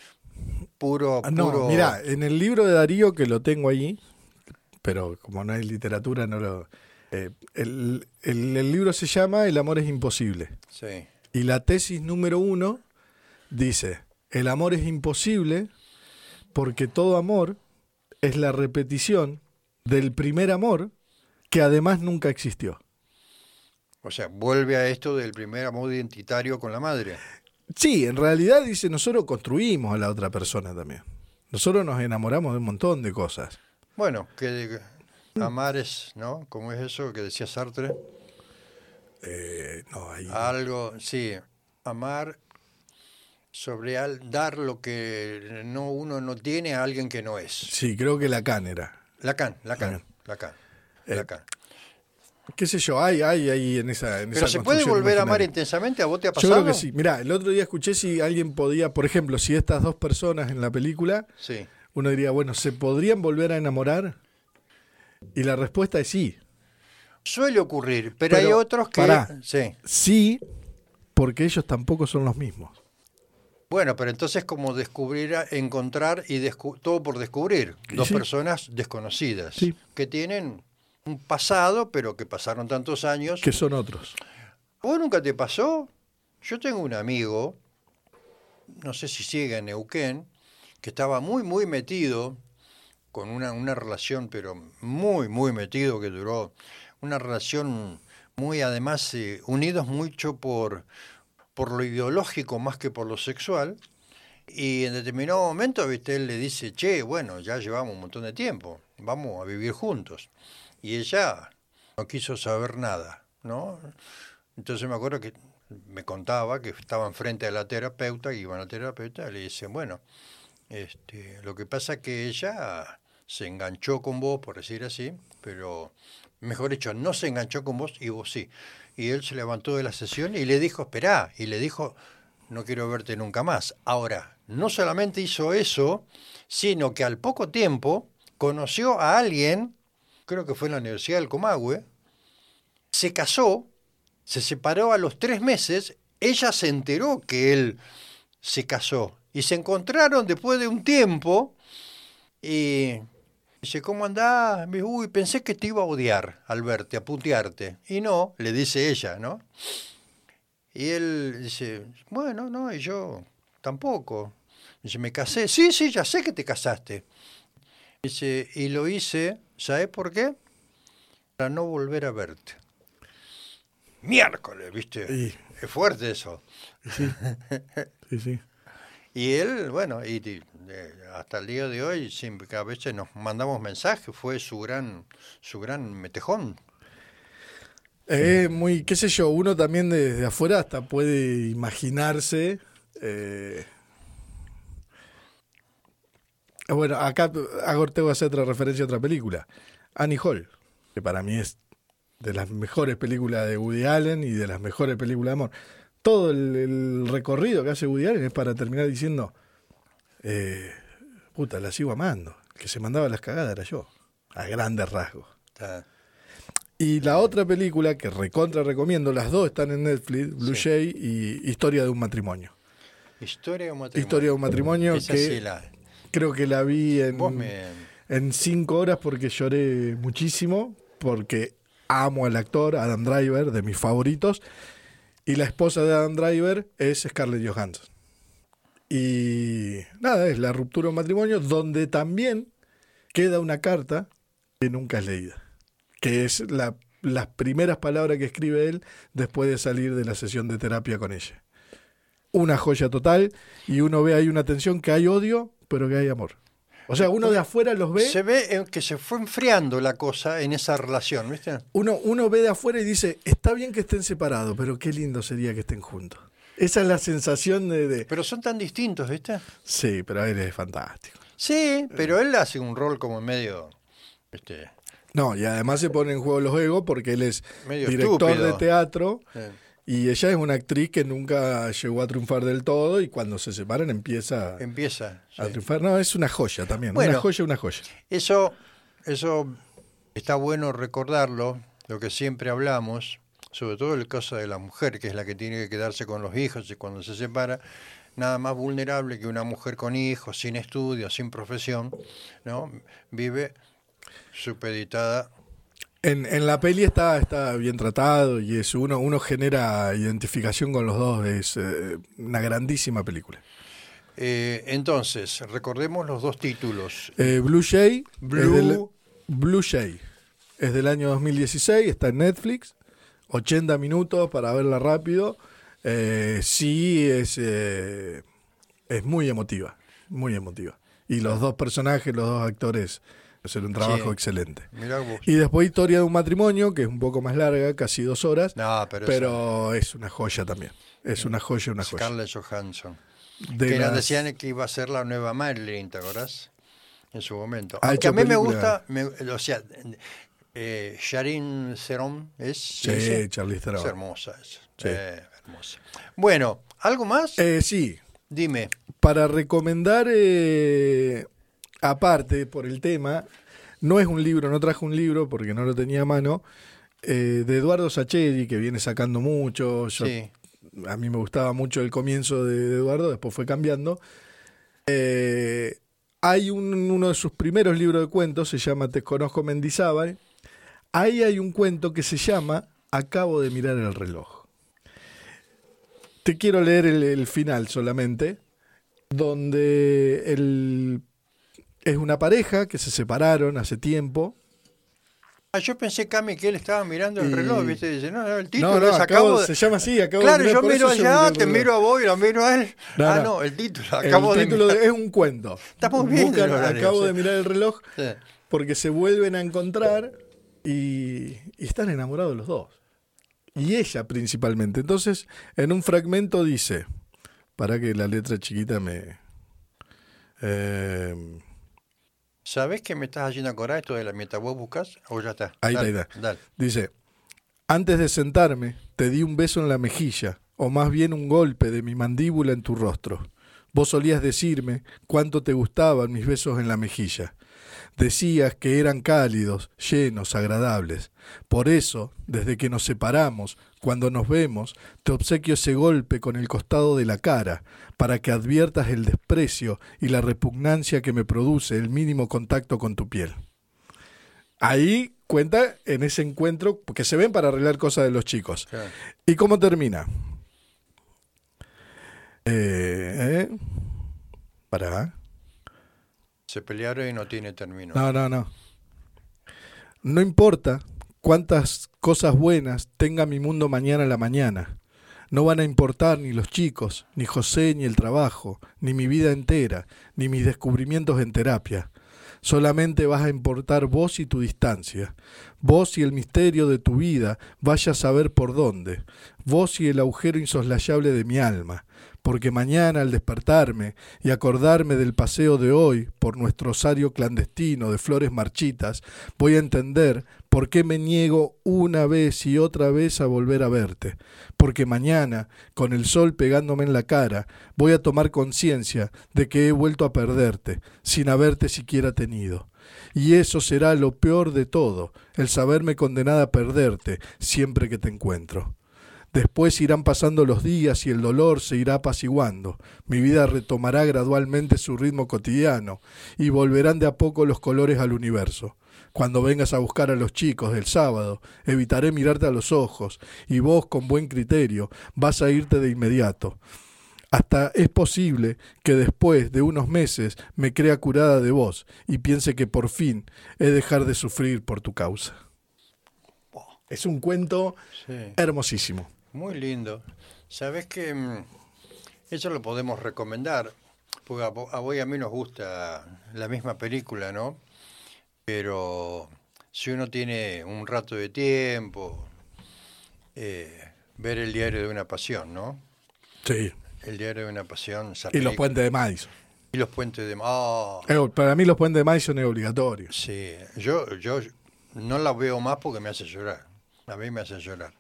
puro... Ah, no, puro- mira, en el libro de Darío, que lo tengo allí, pero como no hay literatura, no lo... eh, el, el- el libro se llama El amor es imposible. Sí. Y la tesis número uno dice, el amor es imposible porque todo amor es la repetición del primer amor que además nunca existió. O sea, vuelve a esto del primer amor identitario con la madre. Sí, en realidad dice, nosotros construimos a la otra persona también. Nosotros nos enamoramos de un montón de cosas. Bueno, que amar es, ¿no? ¿Cómo es eso que decía Sartre? eh, no, ahí. Algo, sí, amar sobre al- dar lo que no uno no tiene a alguien que no es. Sí, creo que Lacan era. Lacan, Lacan, Lacan. Lacan. Eh, Lacan. ¿Qué sé yo? Hay, hay ahí en esa. En Pero esa se puede volver a amar intensamente, ¿a vos te ha Yo pasado? creo que sí. Mirá, el otro día escuché si alguien podía, por ejemplo, si estas dos personas en la película, Sí. uno diría, bueno, ¿se podrían volver a enamorar? Y la respuesta es sí. Suele ocurrir, pero, Pero, hay otros que... pará. Sí. Sí, porque ellos tampoco son los mismos. Bueno, pero entonces como descubrir, encontrar y descu- todo por descubrir. Dos sí. personas desconocidas Sí. que tienen un pasado, pero que pasaron tantos años. Que son otros. ¿Vos nunca te pasó? Yo tengo un amigo, no sé si sigue en Neuquén, que estaba muy, muy metido con una, una relación, pero muy, muy metido, que duró una relación muy, además, eh, unidos mucho por, por lo ideológico más que por lo sexual. Y en determinado momento, viste, él le dice, che, bueno, ya llevamos un montón de tiempo, vamos a vivir juntos. Y ella no quiso saber nada, ¿no? Entonces me acuerdo que me contaba que estaban frente a la terapeuta, y iban al terapeuta, y le dicen, bueno, este, lo que pasa es que ella se enganchó con vos, por decir así, pero mejor dicho, no se enganchó con vos y vos sí. Y él se levantó de la sesión y le dijo, esperá, y le dijo, no quiero verte nunca más. Ahora, no solamente hizo eso, sino que al poco tiempo conoció a alguien, creo que fue en la Universidad del Comahue, se casó, se separó a los tres meses, ella se enteró que él se casó y se encontraron después de un tiempo y dice, ¿cómo andás? Me dice, Uy, pensé que te iba a odiar al verte, a putearte. Y no, le dice ella, ¿no? Y él dice, bueno, no, y yo tampoco. Dice, me casé. Sí, sí, ya sé que te casaste. Dice, y lo hice, ¿sabes por qué? Para no volver a verte. Miércoles, ¿viste? Es fuerte eso. Sí, sí. Y él, bueno, y, y, hasta el día de hoy, siempre a veces nos mandamos mensajes, fue su gran, su gran metejón. Es muy, qué sé yo, uno también desde afuera hasta puede imaginarse. eh, bueno, acá hago, tengo que hacer otra referencia a otra película. Annie Hall, que para mí es de las mejores películas de Woody Allen y de las mejores películas de amor. Todo el, el recorrido que hace Woody Allen es para terminar diciendo, eh, puta, la sigo amando. El que se mandaba las cagadas era yo, a grandes rasgos. Y la otra película que recontra recomiendo, las dos están en Netflix, Blue Sí. Jay y Historia de un matrimonio. Historia de un matrimonio. Historia de un matrimonio Esa que sí la- creo que la vi en, Vos me... en cinco horas porque lloré muchísimo, porque amo al actor Adam Driver, de mis favoritos, y la esposa de Adam Driver es Scarlett Johansson. Y nada, es la ruptura de un matrimonio donde también queda una carta que nunca es leída, que es la- las primeras palabras que escribe él después de salir de la sesión de terapia con ella. Una joya total y uno ve ahí una tensión que hay odio, pero que hay amor. O sea, uno de afuera los ve, Se ve eh, que se fue enfriando la cosa en esa relación, ¿viste? uno, uno ve de afuera y dice, está bien que estén separados, pero qué lindo sería que estén juntos. Esa es la sensación de, de- Pero son tan distintos, ¿viste? Sí, pero él es fantástico. Sí, pero él hace un rol como medio... Este, No, y además se pone en juego los egos porque él es Medio director estúpido. de teatro y ella es una actriz que nunca llegó a triunfar del todo y cuando se separan empieza empieza. a sí. triunfar. No, es una joya también. Bueno. una joya, una joya. Eso, eso está bueno recordarlo, lo que siempre hablamos, sobre todo el caso de la mujer, que es la que tiene que quedarse con los hijos y cuando se separa, nada más vulnerable que una mujer con hijos, sin estudios, sin profesión, ¿no? Vive supeditada. En, en la peli está, está bien tratado y es uno, uno genera identificación con los dos. Es eh, una grandísima película. Eh, entonces, recordemos los dos títulos. Eh, Blue Jay. Blue- del, Blue Jay. Es del año 2016, está en Netflix. 80 minutos para verla rápido. Sí, es, eh, es muy emotiva. Muy emotiva. Y los dos personajes, los dos actores Hacer un trabajo Sí. excelente. Mirá vos. Y después Historia de un matrimonio, que es un poco más larga, casi dos horas, No, pero, pero es una joya también. Es una joya, una joya. Scarlett Johansson. De que nos decían que iba a ser la nueva Marilyn, ¿te acordás? En su momento. Aunque hecho a mí me gusta, me- o sea, eh, Sharon Theron es, Sí, ¿sí? Charlize Theron. es hermosa. Sí. Eh, hermosa. Bueno, ¿algo más? Eh, sí, Dime. para recomendar, eh, aparte por el tema, no es un libro, no traje un libro porque no lo tenía a mano, eh, de Eduardo Sacheri, que viene sacando mucho. Yo- Sí. A mí me gustaba mucho el comienzo de, de Eduardo, después fue cambiando. Eh, hay un- uno de sus primeros libros de cuentos, se llama Te conozco Mendizábal. Ahí hay un cuento que se llama Acabo de mirar el reloj. Te quiero leer el, el final solamente, donde el- es una pareja que se separaron hace tiempo. Ah, yo pensé, Cami, que él estaba mirando el Y- reloj, ¿viste? Dice, no, no, el título No, no, es acabo- acabo de... se llama así, acabo de Claro, mirar, yo miro allá, te miro a vos y lo miro a él. No, ah, no. el título, acabo el de título mirar. es un cuento. Está muy bien acabo sí. de mirar el reloj Sí. porque se vuelven a encontrar y, y están enamorados los dos. Y ella principalmente. Entonces, en un fragmento dice, para que la letra chiquita me... eh, ¿Sabés que me estás haciendo acordar esto de la mientras vos buscas? ¿O ya está? Ahí está, Dale, ahí está. Dale. Dice, antes de sentarme, te di un beso en la mejilla, o más bien un golpe de mi mandíbula en tu rostro. Vos solías decirme cuánto te gustaban mis besos en la mejilla. Decías que eran cálidos, llenos, agradables. Por eso, desde que nos separamos, cuando nos vemos, te obsequio ese golpe con el costado de la cara, para que adviertas el desprecio y la repugnancia que me produce el mínimo contacto con tu piel. Ahí cuenta en ese encuentro, porque se ven para arreglar cosas de los chicos. Claro. ¿Y cómo termina? Eh, ¿eh? Pará. Se pelearon y no tiene término. No, no, no. No importa cuántas cosas buenas tenga mi mundo mañana a la mañana. No van a importar ni los chicos, ni José, ni el trabajo, ni mi vida entera, ni mis descubrimientos en terapia. Solamente vas a importar vos y tu distancia. Vos y el misterio de tu vida, vaya a saber por dónde. Vos y el agujero insoslayable de mi alma. Porque mañana al despertarme y acordarme del paseo de hoy por nuestro osario clandestino de flores marchitas, voy a entender por qué me niego una vez y otra vez a volver a verte. Porque mañana, con el sol pegándome en la cara, voy a tomar conciencia de que he vuelto a perderte, sin haberte siquiera tenido. Y eso será lo peor de todo, el saberme condenada a perderte siempre que te encuentro. Después irán pasando los días y el dolor se irá apaciguando. Mi vida retomará gradualmente su ritmo cotidiano y volverán de a poco los colores al universo. Cuando vengas a buscar a los chicos del sábado, evitaré mirarte a los ojos y vos, con buen criterio, vas a irte de inmediato. Hasta es posible que después de unos meses me crea curada de vos y piense que por fin he de dejar de sufrir por tu causa. Es un cuento Sí. hermosísimo. Muy lindo. Sabes que mm, eso lo podemos recomendar, porque a vos y a mí nos gusta la misma película, ¿no? Pero si uno tiene un rato de tiempo, eh, ver el diario de una pasión, ¿no? Sí. El diario de una pasión. Y los puentes de Madison. Y los puentes de... Eh, Para mí los puentes de Madison es obligatorio. Sí, yo, yo no la veo más porque me hace llorar. A mí me hace llorar.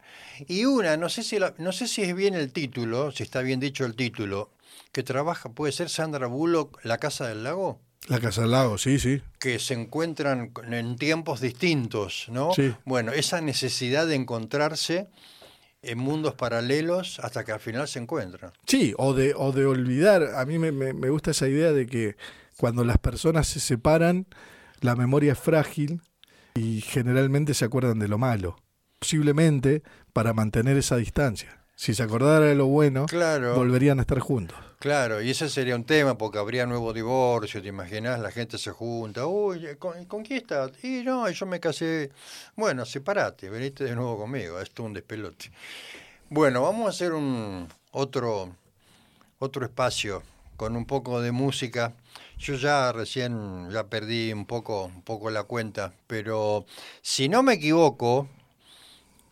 Y una, no sé si la- no sé si es bien el título, si está bien dicho el título, que trabaja, puede ser Sandra Bullock, La Casa del Lago, La Casa del Lago, sí, sí. que se encuentran en tiempos distintos, ¿no? Sí. Bueno, esa necesidad de encontrarse en mundos paralelos hasta que al final se encuentran. Sí, o de, o de olvidar. A mí me, me- me gusta esa idea de que cuando las personas se separan, la memoria es frágil y generalmente se acuerdan de lo malo. Posiblemente para mantener esa distancia. Si se acordara de lo bueno, Claro. volverían a estar juntos. Claro, y ese sería un tema porque habría nuevo divorcio, ¿te imaginas? La gente se junta, uy, ¿con, con quién estás? Y no, yo me casé. Bueno, separate, veniste de nuevo conmigo, esto es un despelote. Bueno, vamos a hacer un otro, otro espacio con un poco de música. Yo ya recién ya perdí un poco, un poco la cuenta, pero si no me equivoco,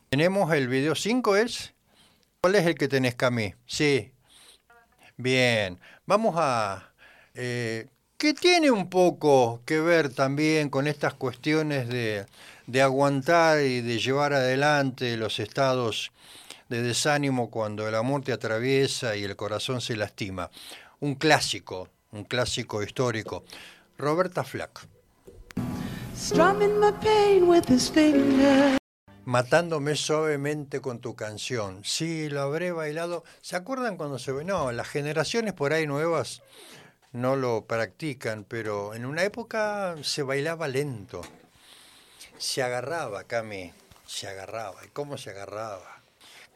tenemos el video 5 es ¿Cuál es el que tenés, Cami? Sí. Bien. Vamos a eh, que tiene un poco que ver también con estas cuestiones de, de aguantar y de llevar adelante los estados de desánimo cuando el amor te atraviesa y el corazón se lastima. Un clásico, un clásico histórico. Roberta Flack. Matándome suavemente con tu canción. Sí, lo habré bailado. ¿Se acuerdan cuando se? No, las generaciones por ahí nuevas no lo practican, pero en una época se bailaba lento. Se agarraba, Cami, se agarraba. ¿Y cómo se agarraba?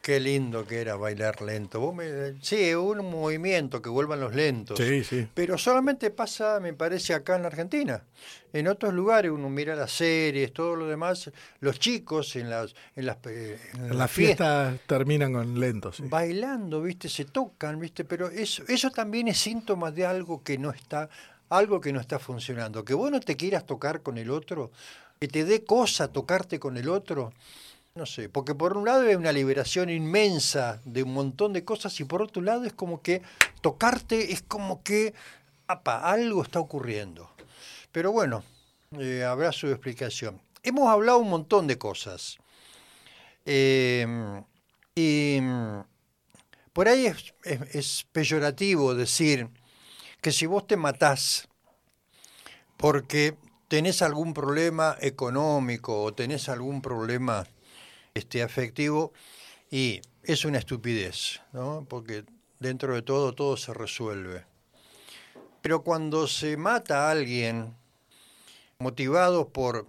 Qué lindo que era bailar lento. Vos me, sí, un movimiento que vuelvan los lentos. Sí, sí. Pero solamente pasa, me parece, acá en la Argentina. En otros lugares uno mira las series, todo lo demás. Los chicos en las en las, eh, en las fiestas terminan con lentos. Sí. Bailando, viste, se tocan, viste. Pero eso, eso también es síntoma de algo que no está, algo que no está funcionando. Que vos no te quieras tocar con el otro, que te dé cosa tocarte con el otro no sé, porque por un lado hay una liberación inmensa de un montón de cosas y por otro lado es como que tocarte es como que, algo está ocurriendo. Pero bueno, eh, habrá su explicación. Hemos hablado un montón de cosas. Eh, y por ahí es, es peyorativo decir que si vos te matás porque tenés algún problema económico o tenés algún problema este, afectivo y es una estupidez, ¿no? porque dentro de todo todo se resuelve. Pero cuando se mata a alguien motivado por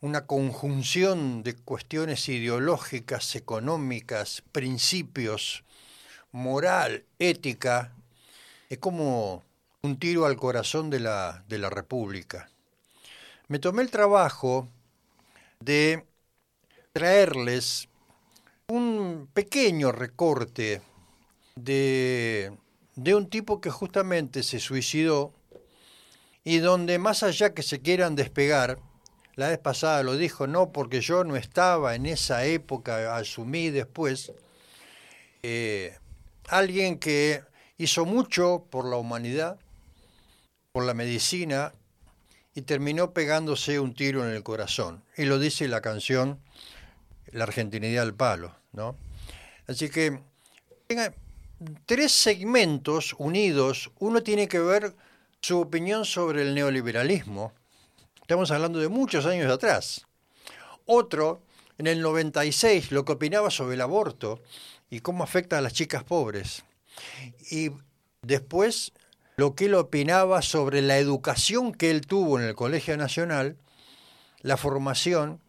una conjunción de cuestiones ideológicas, económicas, principios, moral, ética, es como un tiro al corazón de la, de la República. Me tomé el trabajo de traerles un pequeño recorte de, de un tipo que justamente se suicidó y donde más allá que se quieran despegar, la vez pasada lo dijo, no porque yo no estaba en esa época, asumí después, eh, alguien que hizo mucho por la humanidad, por la medicina, y terminó pegándose un tiro en el corazón. Y lo dice la canción la argentinidad al palo, ¿no? Así que tenga tres segmentos unidos. Uno tiene que ver su opinión sobre el neoliberalismo. Estamos hablando de muchos años atrás. Otro, en el 96, lo que opinaba sobre el aborto y cómo afecta a las chicas pobres. Y después, lo que él opinaba sobre la educación que él tuvo en el Colegio Nacional, la formación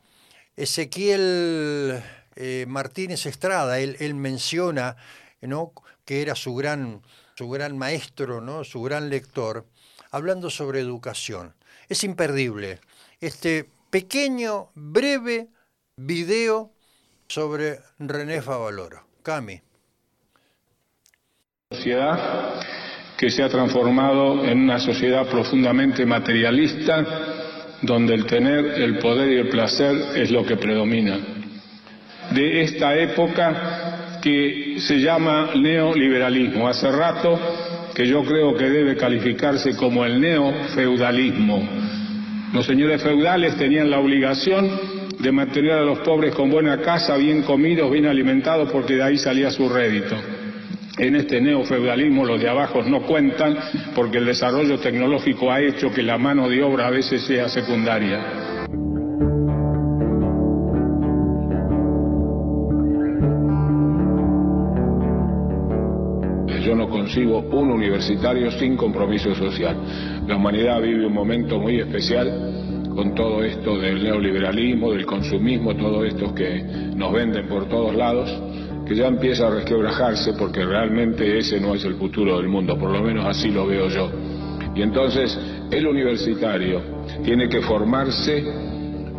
Ezequiel eh, Martínez Estrada, él, menciona ¿no? que era su gran, su gran maestro, ¿no? su gran lector, hablando sobre educación. Es imperdible este pequeño, breve video sobre René Favaloro. Cami. Sociedad que se ha transformado en una sociedad profundamente materialista donde el tener, el poder y el placer es lo que predomina. De esta época que se llama neoliberalismo. Hace rato que yo creo que debe calificarse como el neofeudalismo. Los señores feudales tenían la obligación de mantener a los pobres con buena casa, bien comidos, bien alimentados, porque de ahí salía su rédito. En este neofeudalismo los de abajo no cuentan porque el desarrollo tecnológico ha hecho que la mano de obra a veces sea secundaria. Yo no consigo un universitario sin compromiso social. La humanidad vive un momento muy especial con todo esto del neoliberalismo, del consumismo, todo esto que nos venden por todos lados que ya empieza a resquebrajarse porque realmente ese no es el futuro del mundo, por lo menos así lo veo yo. Y entonces el universitario tiene que formarse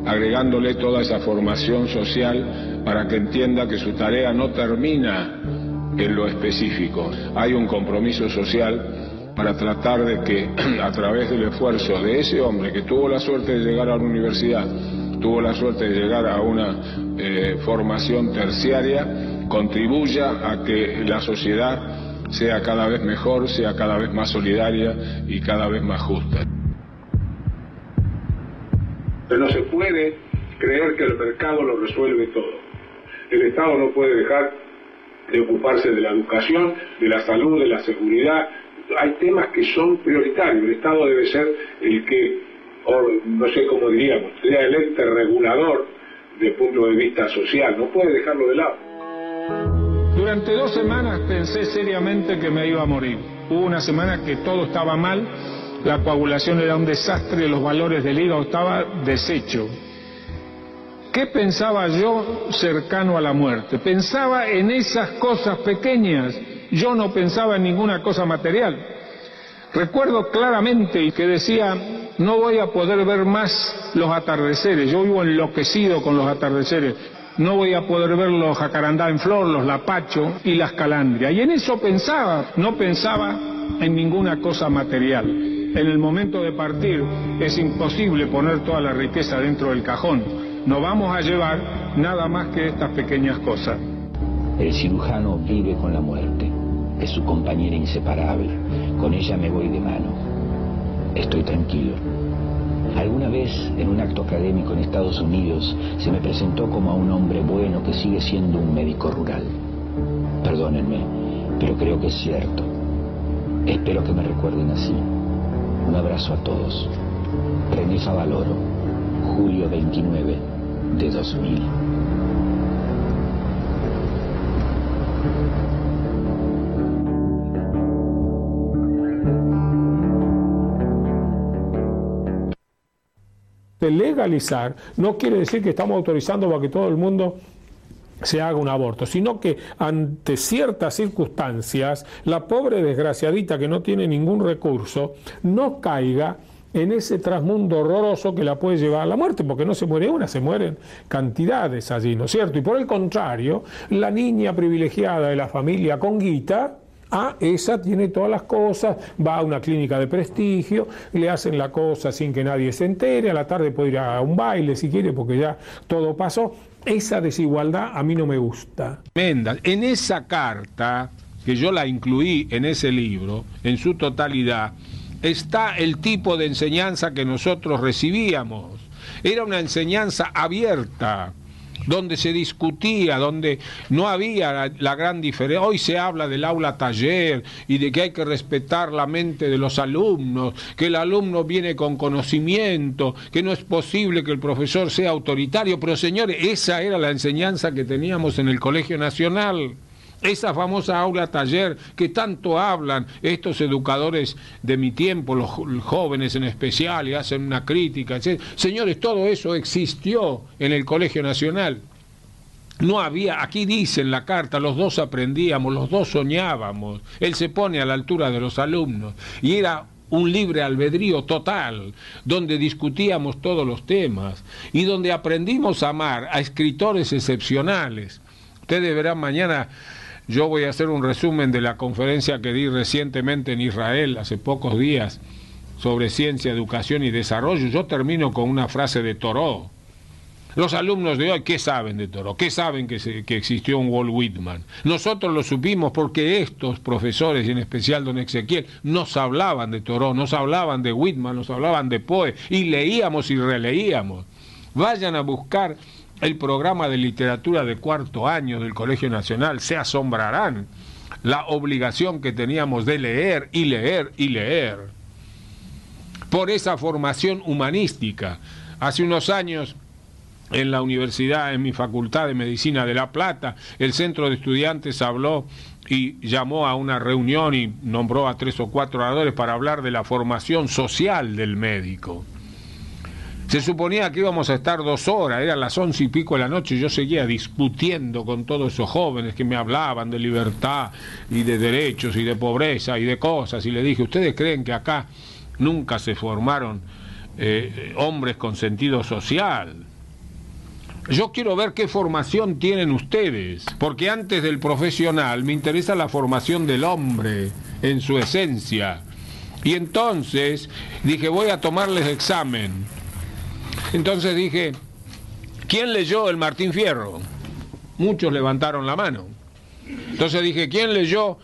agregándole toda esa formación social para que entienda que su tarea no termina en lo específico. Hay un compromiso social para tratar de que a través del esfuerzo de ese hombre que tuvo la suerte de llegar a la universidad, tuvo la suerte de llegar a una eh, formación terciaria, contribuya a que la sociedad sea cada vez mejor, sea cada vez más solidaria y cada vez más justa. Pero no se puede creer que el mercado lo resuelve todo. El Estado no puede dejar de ocuparse de la educación, de la salud, de la seguridad. Hay temas que son prioritarios. El Estado debe ser el que, no sé cómo diríamos, sea el ente regulador desde el punto de vista social. No puede dejarlo de lado. Durante dos semanas pensé seriamente que me iba a morir. Hubo una semana que todo estaba mal, la coagulación era un desastre, los valores del hígado estaba deshecho. ¿Qué pensaba yo cercano a la muerte? Pensaba en esas cosas pequeñas, yo no pensaba en ninguna cosa material. Recuerdo claramente que decía, no voy a poder ver más los atardeceres, yo vivo enloquecido con los atardeceres, no voy a poder ver los jacarandá en flor, los lapacho y las calandrias. Y en eso pensaba, no pensaba en ninguna cosa material. En el momento de partir es imposible poner toda la riqueza dentro del cajón no vamos a llevar nada más que estas pequeñas cosas. El cirujano vive con la muerte, es su compañera inseparable, con ella me voy de mano. Estoy tranquilo. Alguna vez, en un acto académico en Estados Unidos, se me presentó como a un hombre bueno que sigue siendo un médico rural. Perdónenme, pero creo que es cierto. Espero que me recuerden así. Un abrazo a todos. René Favaloro, julio 29 de 2000. Legalizar no quiere decir que estamos autorizando para que todo el mundo se haga un aborto, sino que ante ciertas circunstancias, la pobre desgraciadita que no tiene ningún recurso no caiga en ese trasmundo horroroso que la puede llevar a la muerte, porque no se muere una, se mueren cantidades allí, ¿no es cierto? Y por el contrario, la niña privilegiada de la familia con guita, Ah, esa tiene todas las cosas, va a una clínica de prestigio, le hacen la cosa sin que nadie se entere, a la tarde puede ir a un baile si quiere, porque ya todo pasó. Esa desigualdad a mí no me gusta. En esa carta, que yo la incluí en ese libro, en su totalidad, está el tipo de enseñanza que nosotros recibíamos. Era una enseñanza abierta, donde se discutía, donde no había la, gran diferencia. Hoy se habla del aula taller y de que hay que respetar la mente de los alumnos, que el alumno viene con conocimiento, que no es posible que el profesor sea autoritario, pero señores, esa era la enseñanza que teníamos en el Colegio Nacional esa famosa aula taller que tanto hablan estos educadores de mi tiempo, los jóvenes en especial, y hacen una crítica, etc. Señores, todo eso existió en el Colegio Nacional. No había, aquí dice en la carta, los dos aprendíamos, los dos soñábamos, él se pone a la altura de los alumnos y era un libre albedrío total, donde discutíamos todos los temas y donde aprendimos a amar a escritores excepcionales. Ustedes verán mañana yo voy a hacer un resumen de la conferencia que di recientemente en Israel, hace pocos días, sobre ciencia, educación y desarrollo. Yo termino con una frase de Toró. Los alumnos de hoy, ¿qué saben de Toró? ¿Qué saben que, existió un Walt Whitman? Nosotros lo supimos porque estos profesores, y en especial don Ezequiel, nos hablaban de Toró, nos hablaban de Whitman, nos hablaban de Poe, y leíamos y releíamos. Vayan a buscar el programa de literatura de cuarto año del Colegio Nacional, se asombrarán la obligación que teníamos de leer y leer y leer. Por esa formación humanística. Hace unos años en la universidad, en mi facultad de medicina de La Plata, el centro de estudiantes habló y llamó a una reunión y nombró a tres o cuatro oradores para hablar de la formación social del médico. Se suponía que íbamos a estar dos horas, eran las once y pico de la noche, y yo seguía discutiendo con todos esos jóvenes que me hablaban de libertad y de derechos y de pobreza y de cosas, y le dije, ¿ustedes creen que acá nunca se formaron eh, hombres con sentido social? Yo quiero ver qué formación tienen ustedes, porque antes del profesional me interesa la formación del hombre en su esencia Y entonces dije, voy a tomarles examen. Entonces dije, ¿quién leyó el Martín Fierro? Muchos levantaron la mano. Entonces dije, ¿quién leyó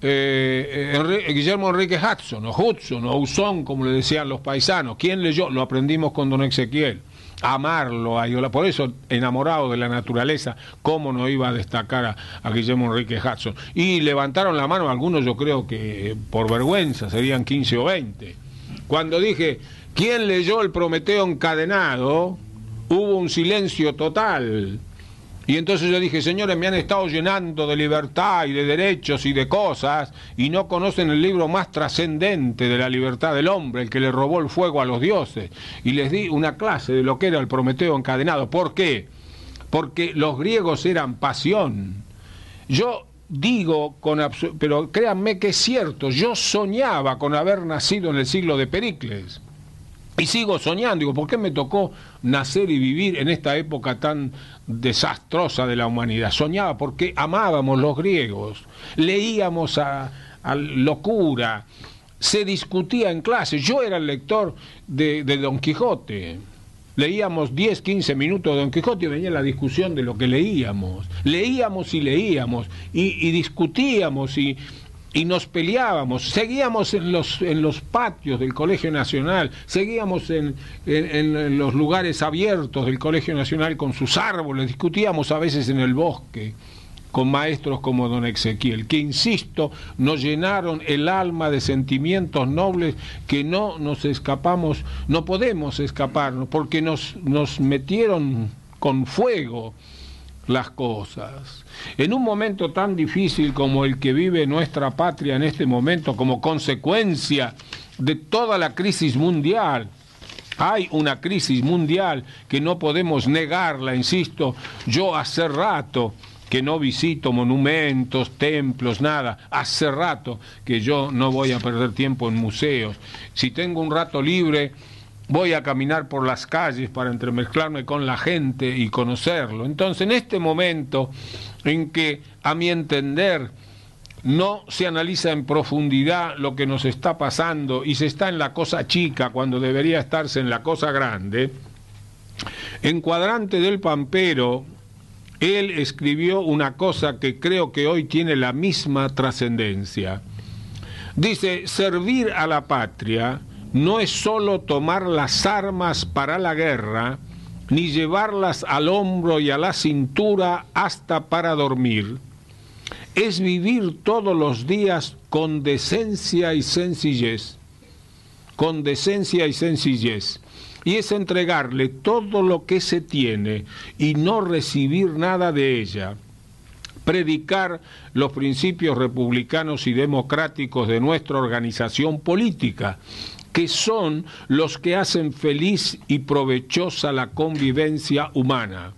eh, Guillermo Enrique Hudson, o Hudson, o Usón, como le decían los paisanos? ¿Quién leyó? Lo aprendimos con don Ezequiel amarlo a Por eso, enamorado de la naturaleza, ¿cómo no iba a destacar a, Guillermo Enrique Hudson? Y levantaron la mano algunos, yo creo que por vergüenza, serían 15 o 20. Cuando dije, ¿quién leyó el Prometeo encadenado? Hubo un silencio total. Y entonces yo dije, señores, me han estado llenando de libertad y de derechos y de cosas y no conocen el libro más trascendente de la libertad del hombre, el que le robó el fuego a los dioses. Y les di una clase de lo que era el Prometeo encadenado. ¿Por qué? Porque los griegos eran pasión. Yo digo con pero créanme que es cierto, yo soñaba con haber nacido en el siglo de Pericles. Y sigo soñando, digo, ¿por qué me tocó nacer y vivir en esta época tan desastrosa de la humanidad? Soñaba porque amábamos los griegos, leíamos a, locura, se discutía en clase. Yo era el lector de, Don Quijote. Leíamos 10, 15 minutos de Don Quijote y venía la discusión de lo que leíamos. Leíamos y leíamos y discutíamos y, y nos peleábamos, seguíamos en los, en los patios del Colegio Nacional, seguíamos en, en, los lugares abiertos del Colegio Nacional con sus árboles, discutíamos a veces en el bosque con maestros como don Ezequiel, que, insisto, nos llenaron el alma de sentimientos nobles que no nos escapamos, no podemos escaparnos, porque nos, nos metieron con fuego las cosas. En un momento tan difícil como el que vive nuestra patria en este momento, como consecuencia de toda la crisis mundial, hay una crisis mundial que no podemos negarla, insisto, yo hace rato que no visito monumentos, templos, nada. Hace rato que yo no voy a perder tiempo en museos. Si tengo un rato libre, voy a caminar por las calles para entremezclarme con la gente y conocerlo. Entonces, en este momento en que, a mi entender, no se analiza en profundidad lo que nos está pasando y se está en la cosa chica cuando debería estarse en la cosa grande, en Cuadrante del Pampero, él escribió una cosa que creo que hoy tiene la misma trascendencia. Dice, servir a la patria no es sólo tomar las armas para la guerra, ni llevarlas al hombro y a la cintura hasta para dormir. Es vivir todos los días con decencia y sencillez, con decencia y sencillez. Y es entregarle todo lo que se tiene y no recibir nada de ella predicar los principios republicanos y democráticos de nuestra organización política, que son los que hacen feliz y provechosa la convivencia humana.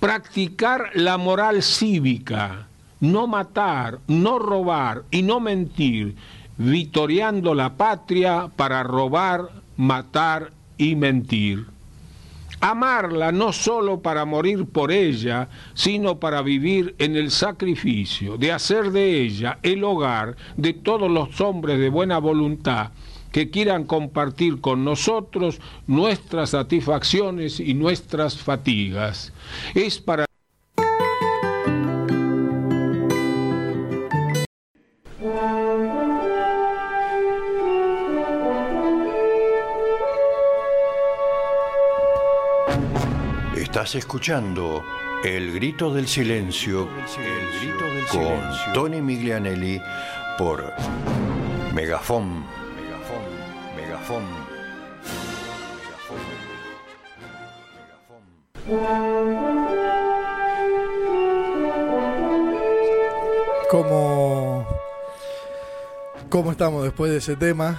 Practicar la moral cívica, no matar, no robar y no mentir, vitoreando la patria para robar, matar y mentir. Amarla no sólo para morir por ella, sino para vivir en el sacrificio, de hacer de ella el hogar de todos los hombres de buena voluntad que quieran compartir con nosotros nuestras satisfacciones y nuestras fatigas. Es para Estás escuchando El Grito del Silencio, el grito del con Tony Miglianelli por Megafón como ¿Cómo estamos después de ese tema?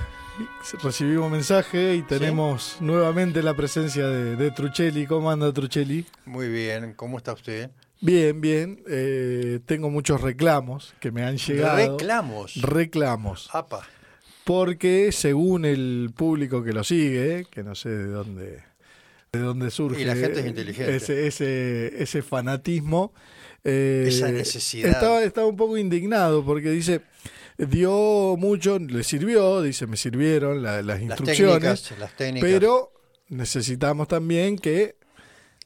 Recibimos mensaje y tenemos nuevamente la presencia de, Truchelli. ¿Cómo anda Truchelli? Muy bien, ¿cómo está usted? Bien, bien. Eh, tengo muchos reclamos que me han llegado. ¿Reclamos? Reclamos. Apa porque según el público que lo sigue, que no sé de dónde, de dónde surge y la gente es inteligente. ese, ese, ese fanatismo, eh, esa necesidad. Estaba, estaba un poco indignado porque dice, dio mucho, le sirvió, dice, me sirvieron la- las Las instrucciones, técnicas, las técnicas. pero necesitamos también que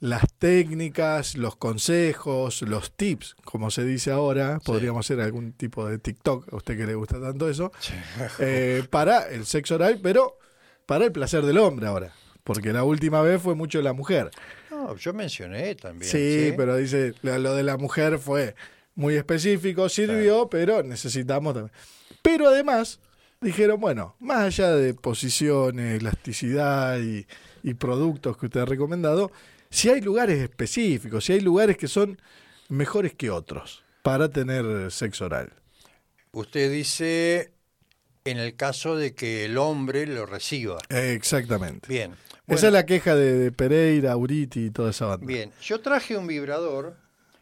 las técnicas, los consejos, los tips, como se dice ahora, podríamos hacer algún tipo de TikTok, a usted que le gusta tanto eso, eh, para el sexo oral, pero para el placer del hombre ahora. Porque la última vez fue mucho la mujer. No, yo mencioné también. Sí, pero dice, lo, lo de la mujer fue muy específico, sirvió, pero necesitamos también. Pero además, dijeron, bueno, más allá de posiciones, elasticidad y, y productos que usted ha recomendado, si hay lugares específicos, si hay lugares que son mejores que otros para tener sexo oral. Usted dice en el caso de que el hombre lo reciba. Exactamente. Bien. Esa es la queja de, de Pereira, Uriti y toda esa banda. Bien, yo traje un vibrador.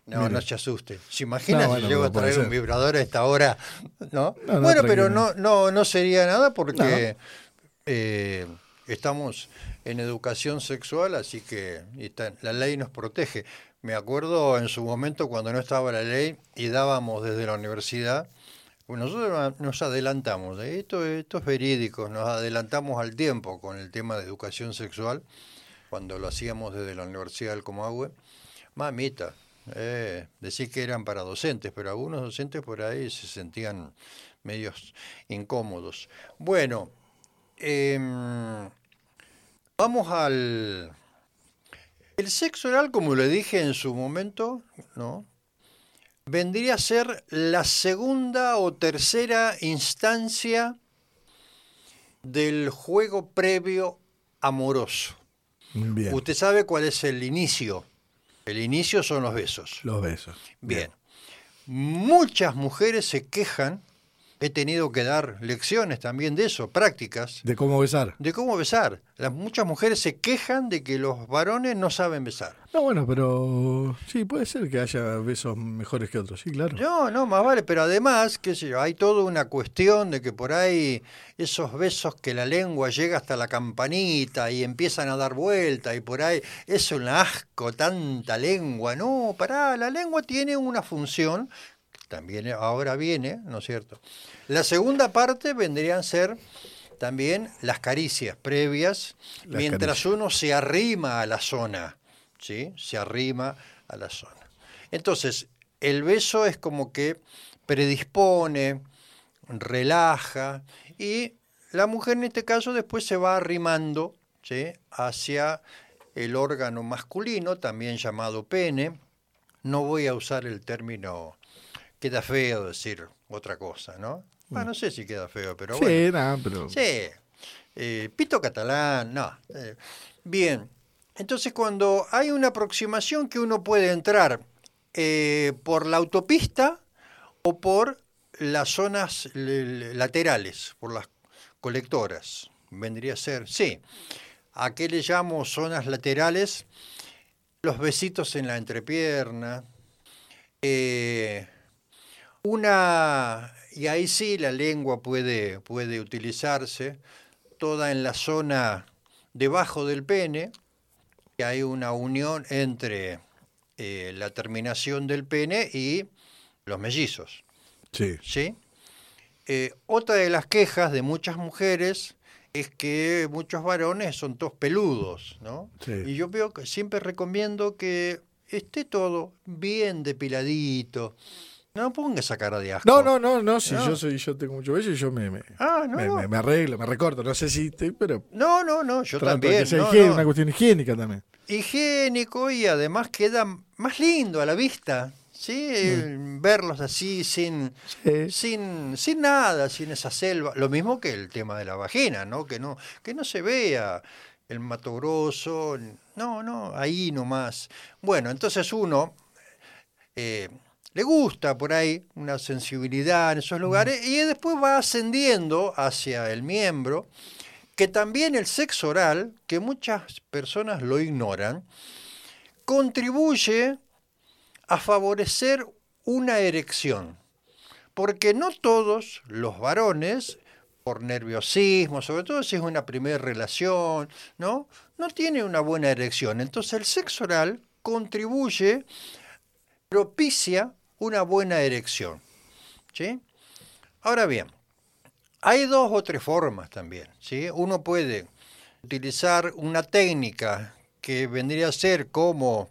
No, Mire. no se asuste. ¿Se imagina No, bueno, si llego a traer un vibrador a esta hora? ¿No? No, no, bueno, pero no, no, no sería nada porque eh, estamos en educación sexual, así que la ley nos protege. Me acuerdo en su momento cuando no estaba la ley y dábamos desde la universidad, nosotros nos adelantamos, ¿eh? esto, esto es verídico, nos adelantamos al tiempo con el tema de educación sexual, cuando lo hacíamos desde la Universidad del Comahue. Mamita, eh, decir que eran para docentes, pero algunos docentes por ahí se sentían medios incómodos. Bueno, em, vamos al... El sexo oral, como le dije en su momento, ¿no? vendría a ser la segunda o tercera instancia del juego previo amoroso. Bien. Usted sabe cuál es el inicio. El inicio son los besos. Los besos. Bien. Muchas mujeres se quejan, he tenido que dar lecciones también de eso, prácticas, De cómo besar. de cómo besar. Las, muchas mujeres se quejan de que los varones no saben besar. No, bueno, pero sí, puede ser que haya besos mejores que otros, sí, claro. No, no, más vale, pero además, qué sé yo, hay toda una cuestión de que por ahí esos besos que la lengua llega hasta la campanita y empiezan a dar vuelta y por ahí es un asco, tanta lengua. No, pará, la lengua tiene una función, también ahora viene, ¿no es cierto? La segunda parte vendrían a ser también las caricias previas, Las mientras caricias. uno se arrima a la zona, ¿sí? Se arrima a la zona. Entonces, el beso es como que predispone, relaja y la mujer en este caso después se va arrimando ¿sí? hacia el órgano masculino, también llamado pene. No voy a usar el término, queda feo decir otra cosa, ¿no? Bueno, no sé si queda feo, pero sí, bueno. pero. Sí, eh, pito catalán, no. eh, bien, entonces cuando hay una aproximación que uno puede entrar eh, por la autopista o por las zonas le- le- laterales, por las colectoras, vendría a ser, sí. ¿A qué le llamo zonas laterales? Los besitos en la entrepierna, eh, una, y ahí sí la lengua puede, puede utilizarse, toda en la zona debajo del pene, que hay una unión entre eh, la terminación del pene y los mellizos. Sí. ¿sí? Eh, otra de las quejas de muchas mujeres es que muchos varones son todos peludos, ¿no? Sí. Y yo veo que siempre recomiendo que esté todo bien depiladito. No ponga esa cara de asco. No, no, no, no, si No. yo soy, yo tengo mucho bello y yo me, me, Ah, no, me, no. me- me arreglo, me recorto, no sé si pero No, no, no, yo también. que sea no, higiene- no. una cuestión higiénica también. Higiénico y además queda más lindo a la vista. ¿sí? El Verlos así, sin, Mm. Sí. sin, sin nada, sin esa selva. Lo mismo que el tema de la vagina, ¿no? Que no, que no se vea el mato grosso. No, no, ahí nomás. Bueno, entonces uno eh, le gusta por ahí una sensibilidad en esos lugares y después va ascendiendo hacia el miembro, que también el sexo oral, que muchas personas lo ignoran, contribuye a favorecer una erección. Porque no todos los varones, por nerviosismo, sobre todo si es una primera relación, ¿no? No tienen una buena erección. Entonces el sexo oral contribuye, propicia una buena erección. ¿sí? Ahora bien, hay dos o tres formas también. ¿sí? Uno puede utilizar una técnica que vendría a ser como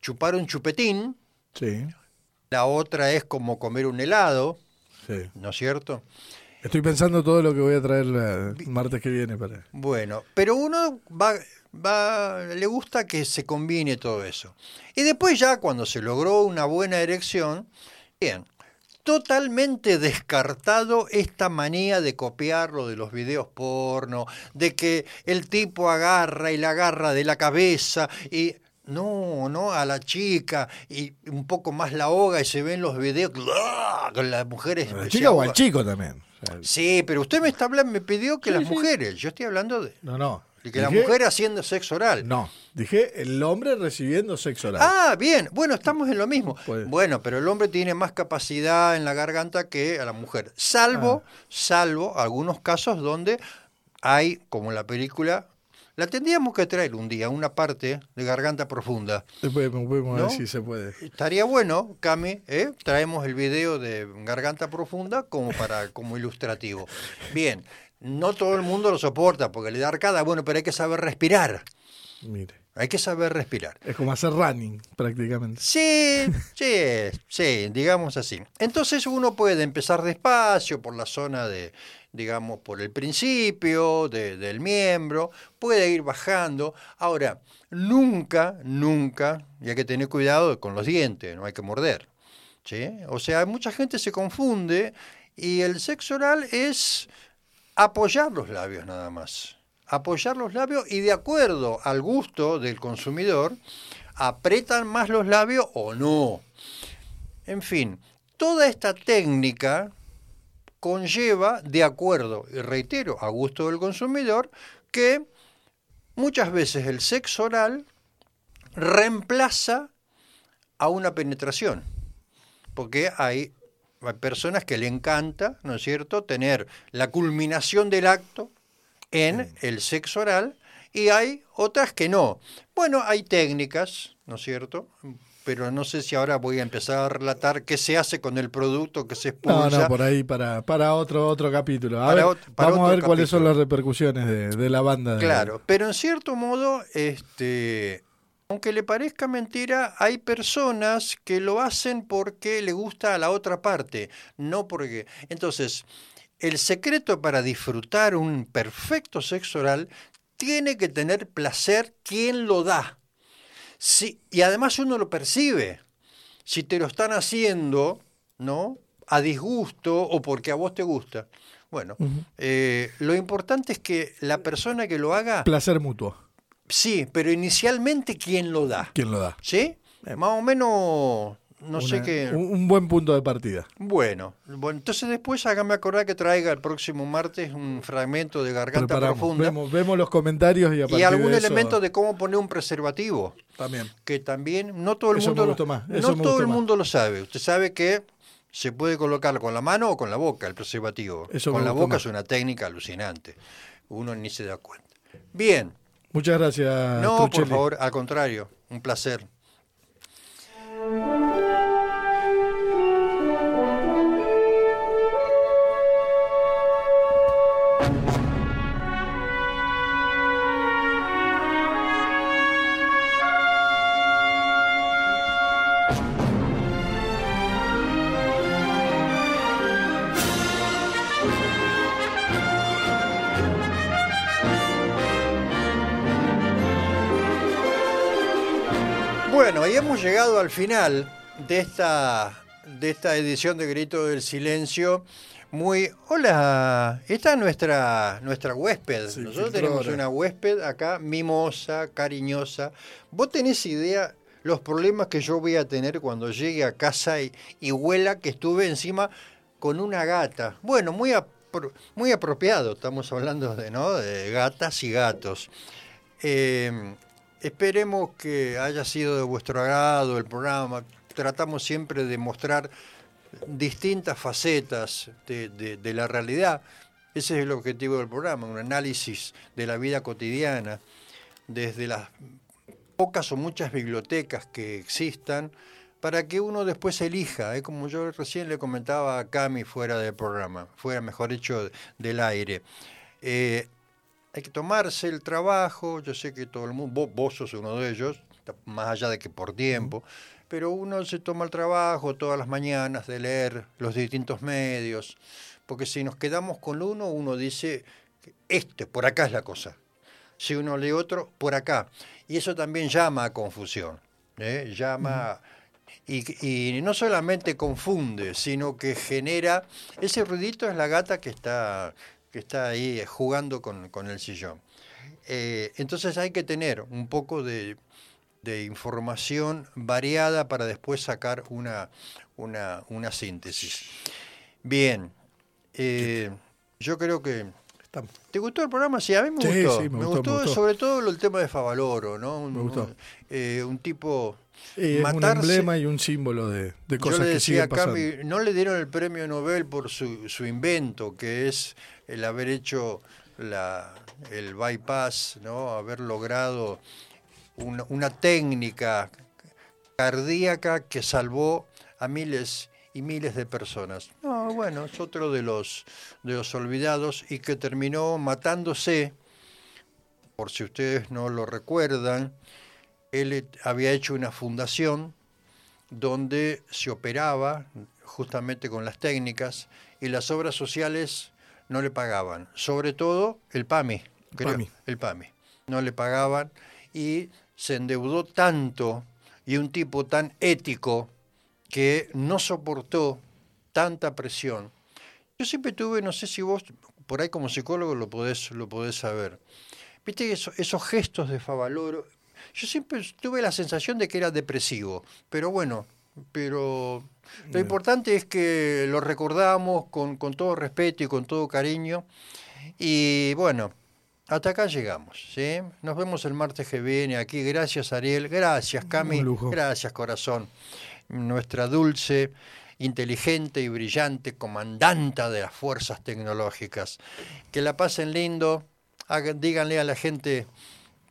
chupar un chupetín, Sí, la otra es como comer un helado, sí. ¿no es cierto? Estoy pensando todo lo que voy a traer el martes que viene para. Bueno, pero uno va, va, le gusta que se combine todo eso. Y después ya cuando se logró una buena erección, bien, totalmente descartado esta manía de copiarlo de los videos porno, de que el tipo agarra y la agarra de la cabeza y no, no, a la chica y un poco más la ahoga y se ven los videos con las mujeres. ¿A la chica o al chico también? O sea, Sí, pero usted me está hablando, me pidió que Sí, las sí. mujeres, yo estoy hablando de, no, no. De que la mujer haciendo sexo oral. No, dije el hombre recibiendo sexo oral. Ah, bien, bueno, estamos en lo mismo. Pues- Bueno, pero el hombre tiene más capacidad en la garganta que a la mujer, salvo, Ah. salvo algunos casos donde hay, como en la película, la tendríamos que traer un día, una parte de garganta profunda. Después podemos ¿No? ver si se puede. Estaría bueno, Cami, ¿eh? traemos el video de Garganta Profunda como para como ilustrativo. Bien, no todo el mundo lo soporta porque le da arcada, bueno, pero hay que saber respirar. Mire. Hay que saber respirar. Es como hacer running, prácticamente. Sí, sí, sí, digamos así. Entonces uno puede empezar despacio por la zona de, digamos, por el principio de- del miembro, puede ir bajando. Ahora, nunca, nunca, y hay que tener cuidado con los dientes, no hay que morder. ¿sí? O sea, mucha gente se confunde y el sexo oral es apoyar los labios nada más. Apoyar los labios y de acuerdo al gusto del consumidor, apretan más los labios o no. En fin, toda esta técnica conlleva, de acuerdo, y reitero, a gusto del consumidor, que muchas veces el sexo oral reemplaza a una penetración. Porque hay, hay personas que le encanta, ¿no es cierto?, tener la culminación del acto en el sexo oral y hay otras que no. Bueno, hay técnicas, ¿no es cierto? Pero no sé si ahora voy a empezar a relatar qué se hace con el producto que se No, expulsa. no, por ahí para, para otro otro capítulo. A Para ver, para vamos a ver cuáles son las repercusiones de, de la banda. de- Claro, pero en cierto modo, este, aunque le parezca mentira, hay personas que lo hacen porque le gusta a la otra parte, no porque. Entonces, el secreto para disfrutar un perfecto sexo oral tiene que tener placer quien lo da. Sí, y además uno lo percibe. Si te lo están haciendo, ¿no? A disgusto o porque a vos te gusta. Bueno, eh, lo importante es que la persona que lo haga, Placer mutuo. Sí, pero inicialmente quién lo da. ¿Quién lo da? ¿Sí? Más o menos, no sé qué. Un, un buen punto de partida. Bueno, bueno, entonces después hágame acordar que traiga el próximo martes un fragmento de Garganta Preparamos. Profunda Vemos, vemos los comentarios y a y algún de eso elemento de cómo poner un preservativo. También. que también no todo el Eso mundo me lo- gustó más, no me todo gustó el más. mundo lo sabe. Usted sabe que se puede colocar con la mano o con la boca el preservativo. Eso con la boca más. es una técnica alucinante. Uno ni se da cuenta. Bien, Muchas gracias. no, por favor, al contrario, un placer. Bueno, hemos llegado al final de esta, de esta edición de Grito del Silencio. Muy. Hola, esta es nuestra, nuestra huésped. Nosotros tenemos una huésped acá, mimosa, cariñosa. ¿Vos tenés idea los problemas que yo voy a tener cuando llegue a casa y, y huela que estuve encima con una gata? Bueno, muy, apro- muy apropiado, estamos hablando de, ¿no? de gatas y gatos. Eh, esperemos que haya sido de vuestro agrado el programa. Tratamos siempre de mostrar distintas facetas de, la realidad. Ese es el objetivo del programa, un análisis de la vida cotidiana, desde las pocas o muchas bibliotecas que existan para que uno después elija, ¿eh? como yo recién le comentaba a Cami fuera del programa, fuera mejor hecho del aire. Eh, hay que tomarse el trabajo, yo sé que todo el mundo, vos, vos sos uno de ellos, más allá de que por tiempo, pero uno se toma el trabajo todas las mañanas de leer los distintos medios, porque si nos quedamos con uno, uno dice, este, por acá es la cosa. Si uno lee otro, por acá. Y eso también llama a confusión, ¿eh? llama... Y, no solamente confunde, sino que genera... Ese ruidito es la gata que está, que está ahí jugando con, el sillón. Eh, entonces hay que tener un poco de, de información variada para después sacar una, una, una síntesis. Bien, eh, yo creo que... ¿Te gustó el programa? Sí, a mí me gustó. me, gustó, sobre todo el tema de Favaloro, ¿no? Un, me gustó. Eh, un tipo... es un emblema y un símbolo de, cosas yo le decía que siguen no le dieron el premio Nobel por su, su invento, que es el haber hecho la, el bypass, ¿no? haber logrado una, técnica cardíaca que salvó a miles y miles de personas. No, bueno, es otro de los, de los olvidados y que terminó matándose, por si ustedes no lo recuerdan, él había hecho una fundación donde se operaba justamente con las técnicas y las obras sociales no le pagaban, sobre todo el PAMI, PAMI. el PAMI, no le pagaban y se endeudó tanto y un tipo tan ético que no soportó tanta presión. Yo siempre tuve, no sé si vos por ahí como psicólogo lo podés, lo podés saber, viste esos, esos gestos de Favaloro, yo siempre tuve la sensación de que era depresivo, pero bueno, pero lo importante es que lo recordamos con, con todo respeto y con todo cariño. Y bueno, hasta acá llegamos, ¿sí? Nos vemos el martes que viene aquí. Gracias, Ariel. Gracias, Cami. Gracias, corazón. Nuestra dulce, inteligente y brillante comandanta de las fuerzas tecnológicas. Que la pasen lindo. díganle a la gente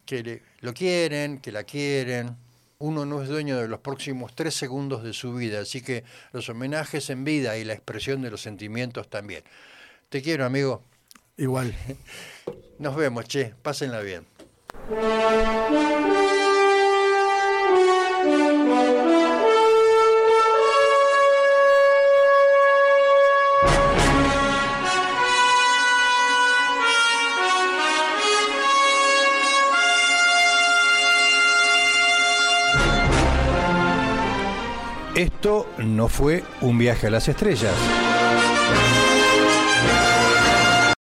que lo quieren, que la quieren. Uno no es dueño de los próximos tres segundos de su vida, así que los homenajes en vida y la expresión de los sentimientos también. Te quiero, amigo. Igual. Nos vemos, che. Pásenla bien. Esto no fue un viaje a las estrellas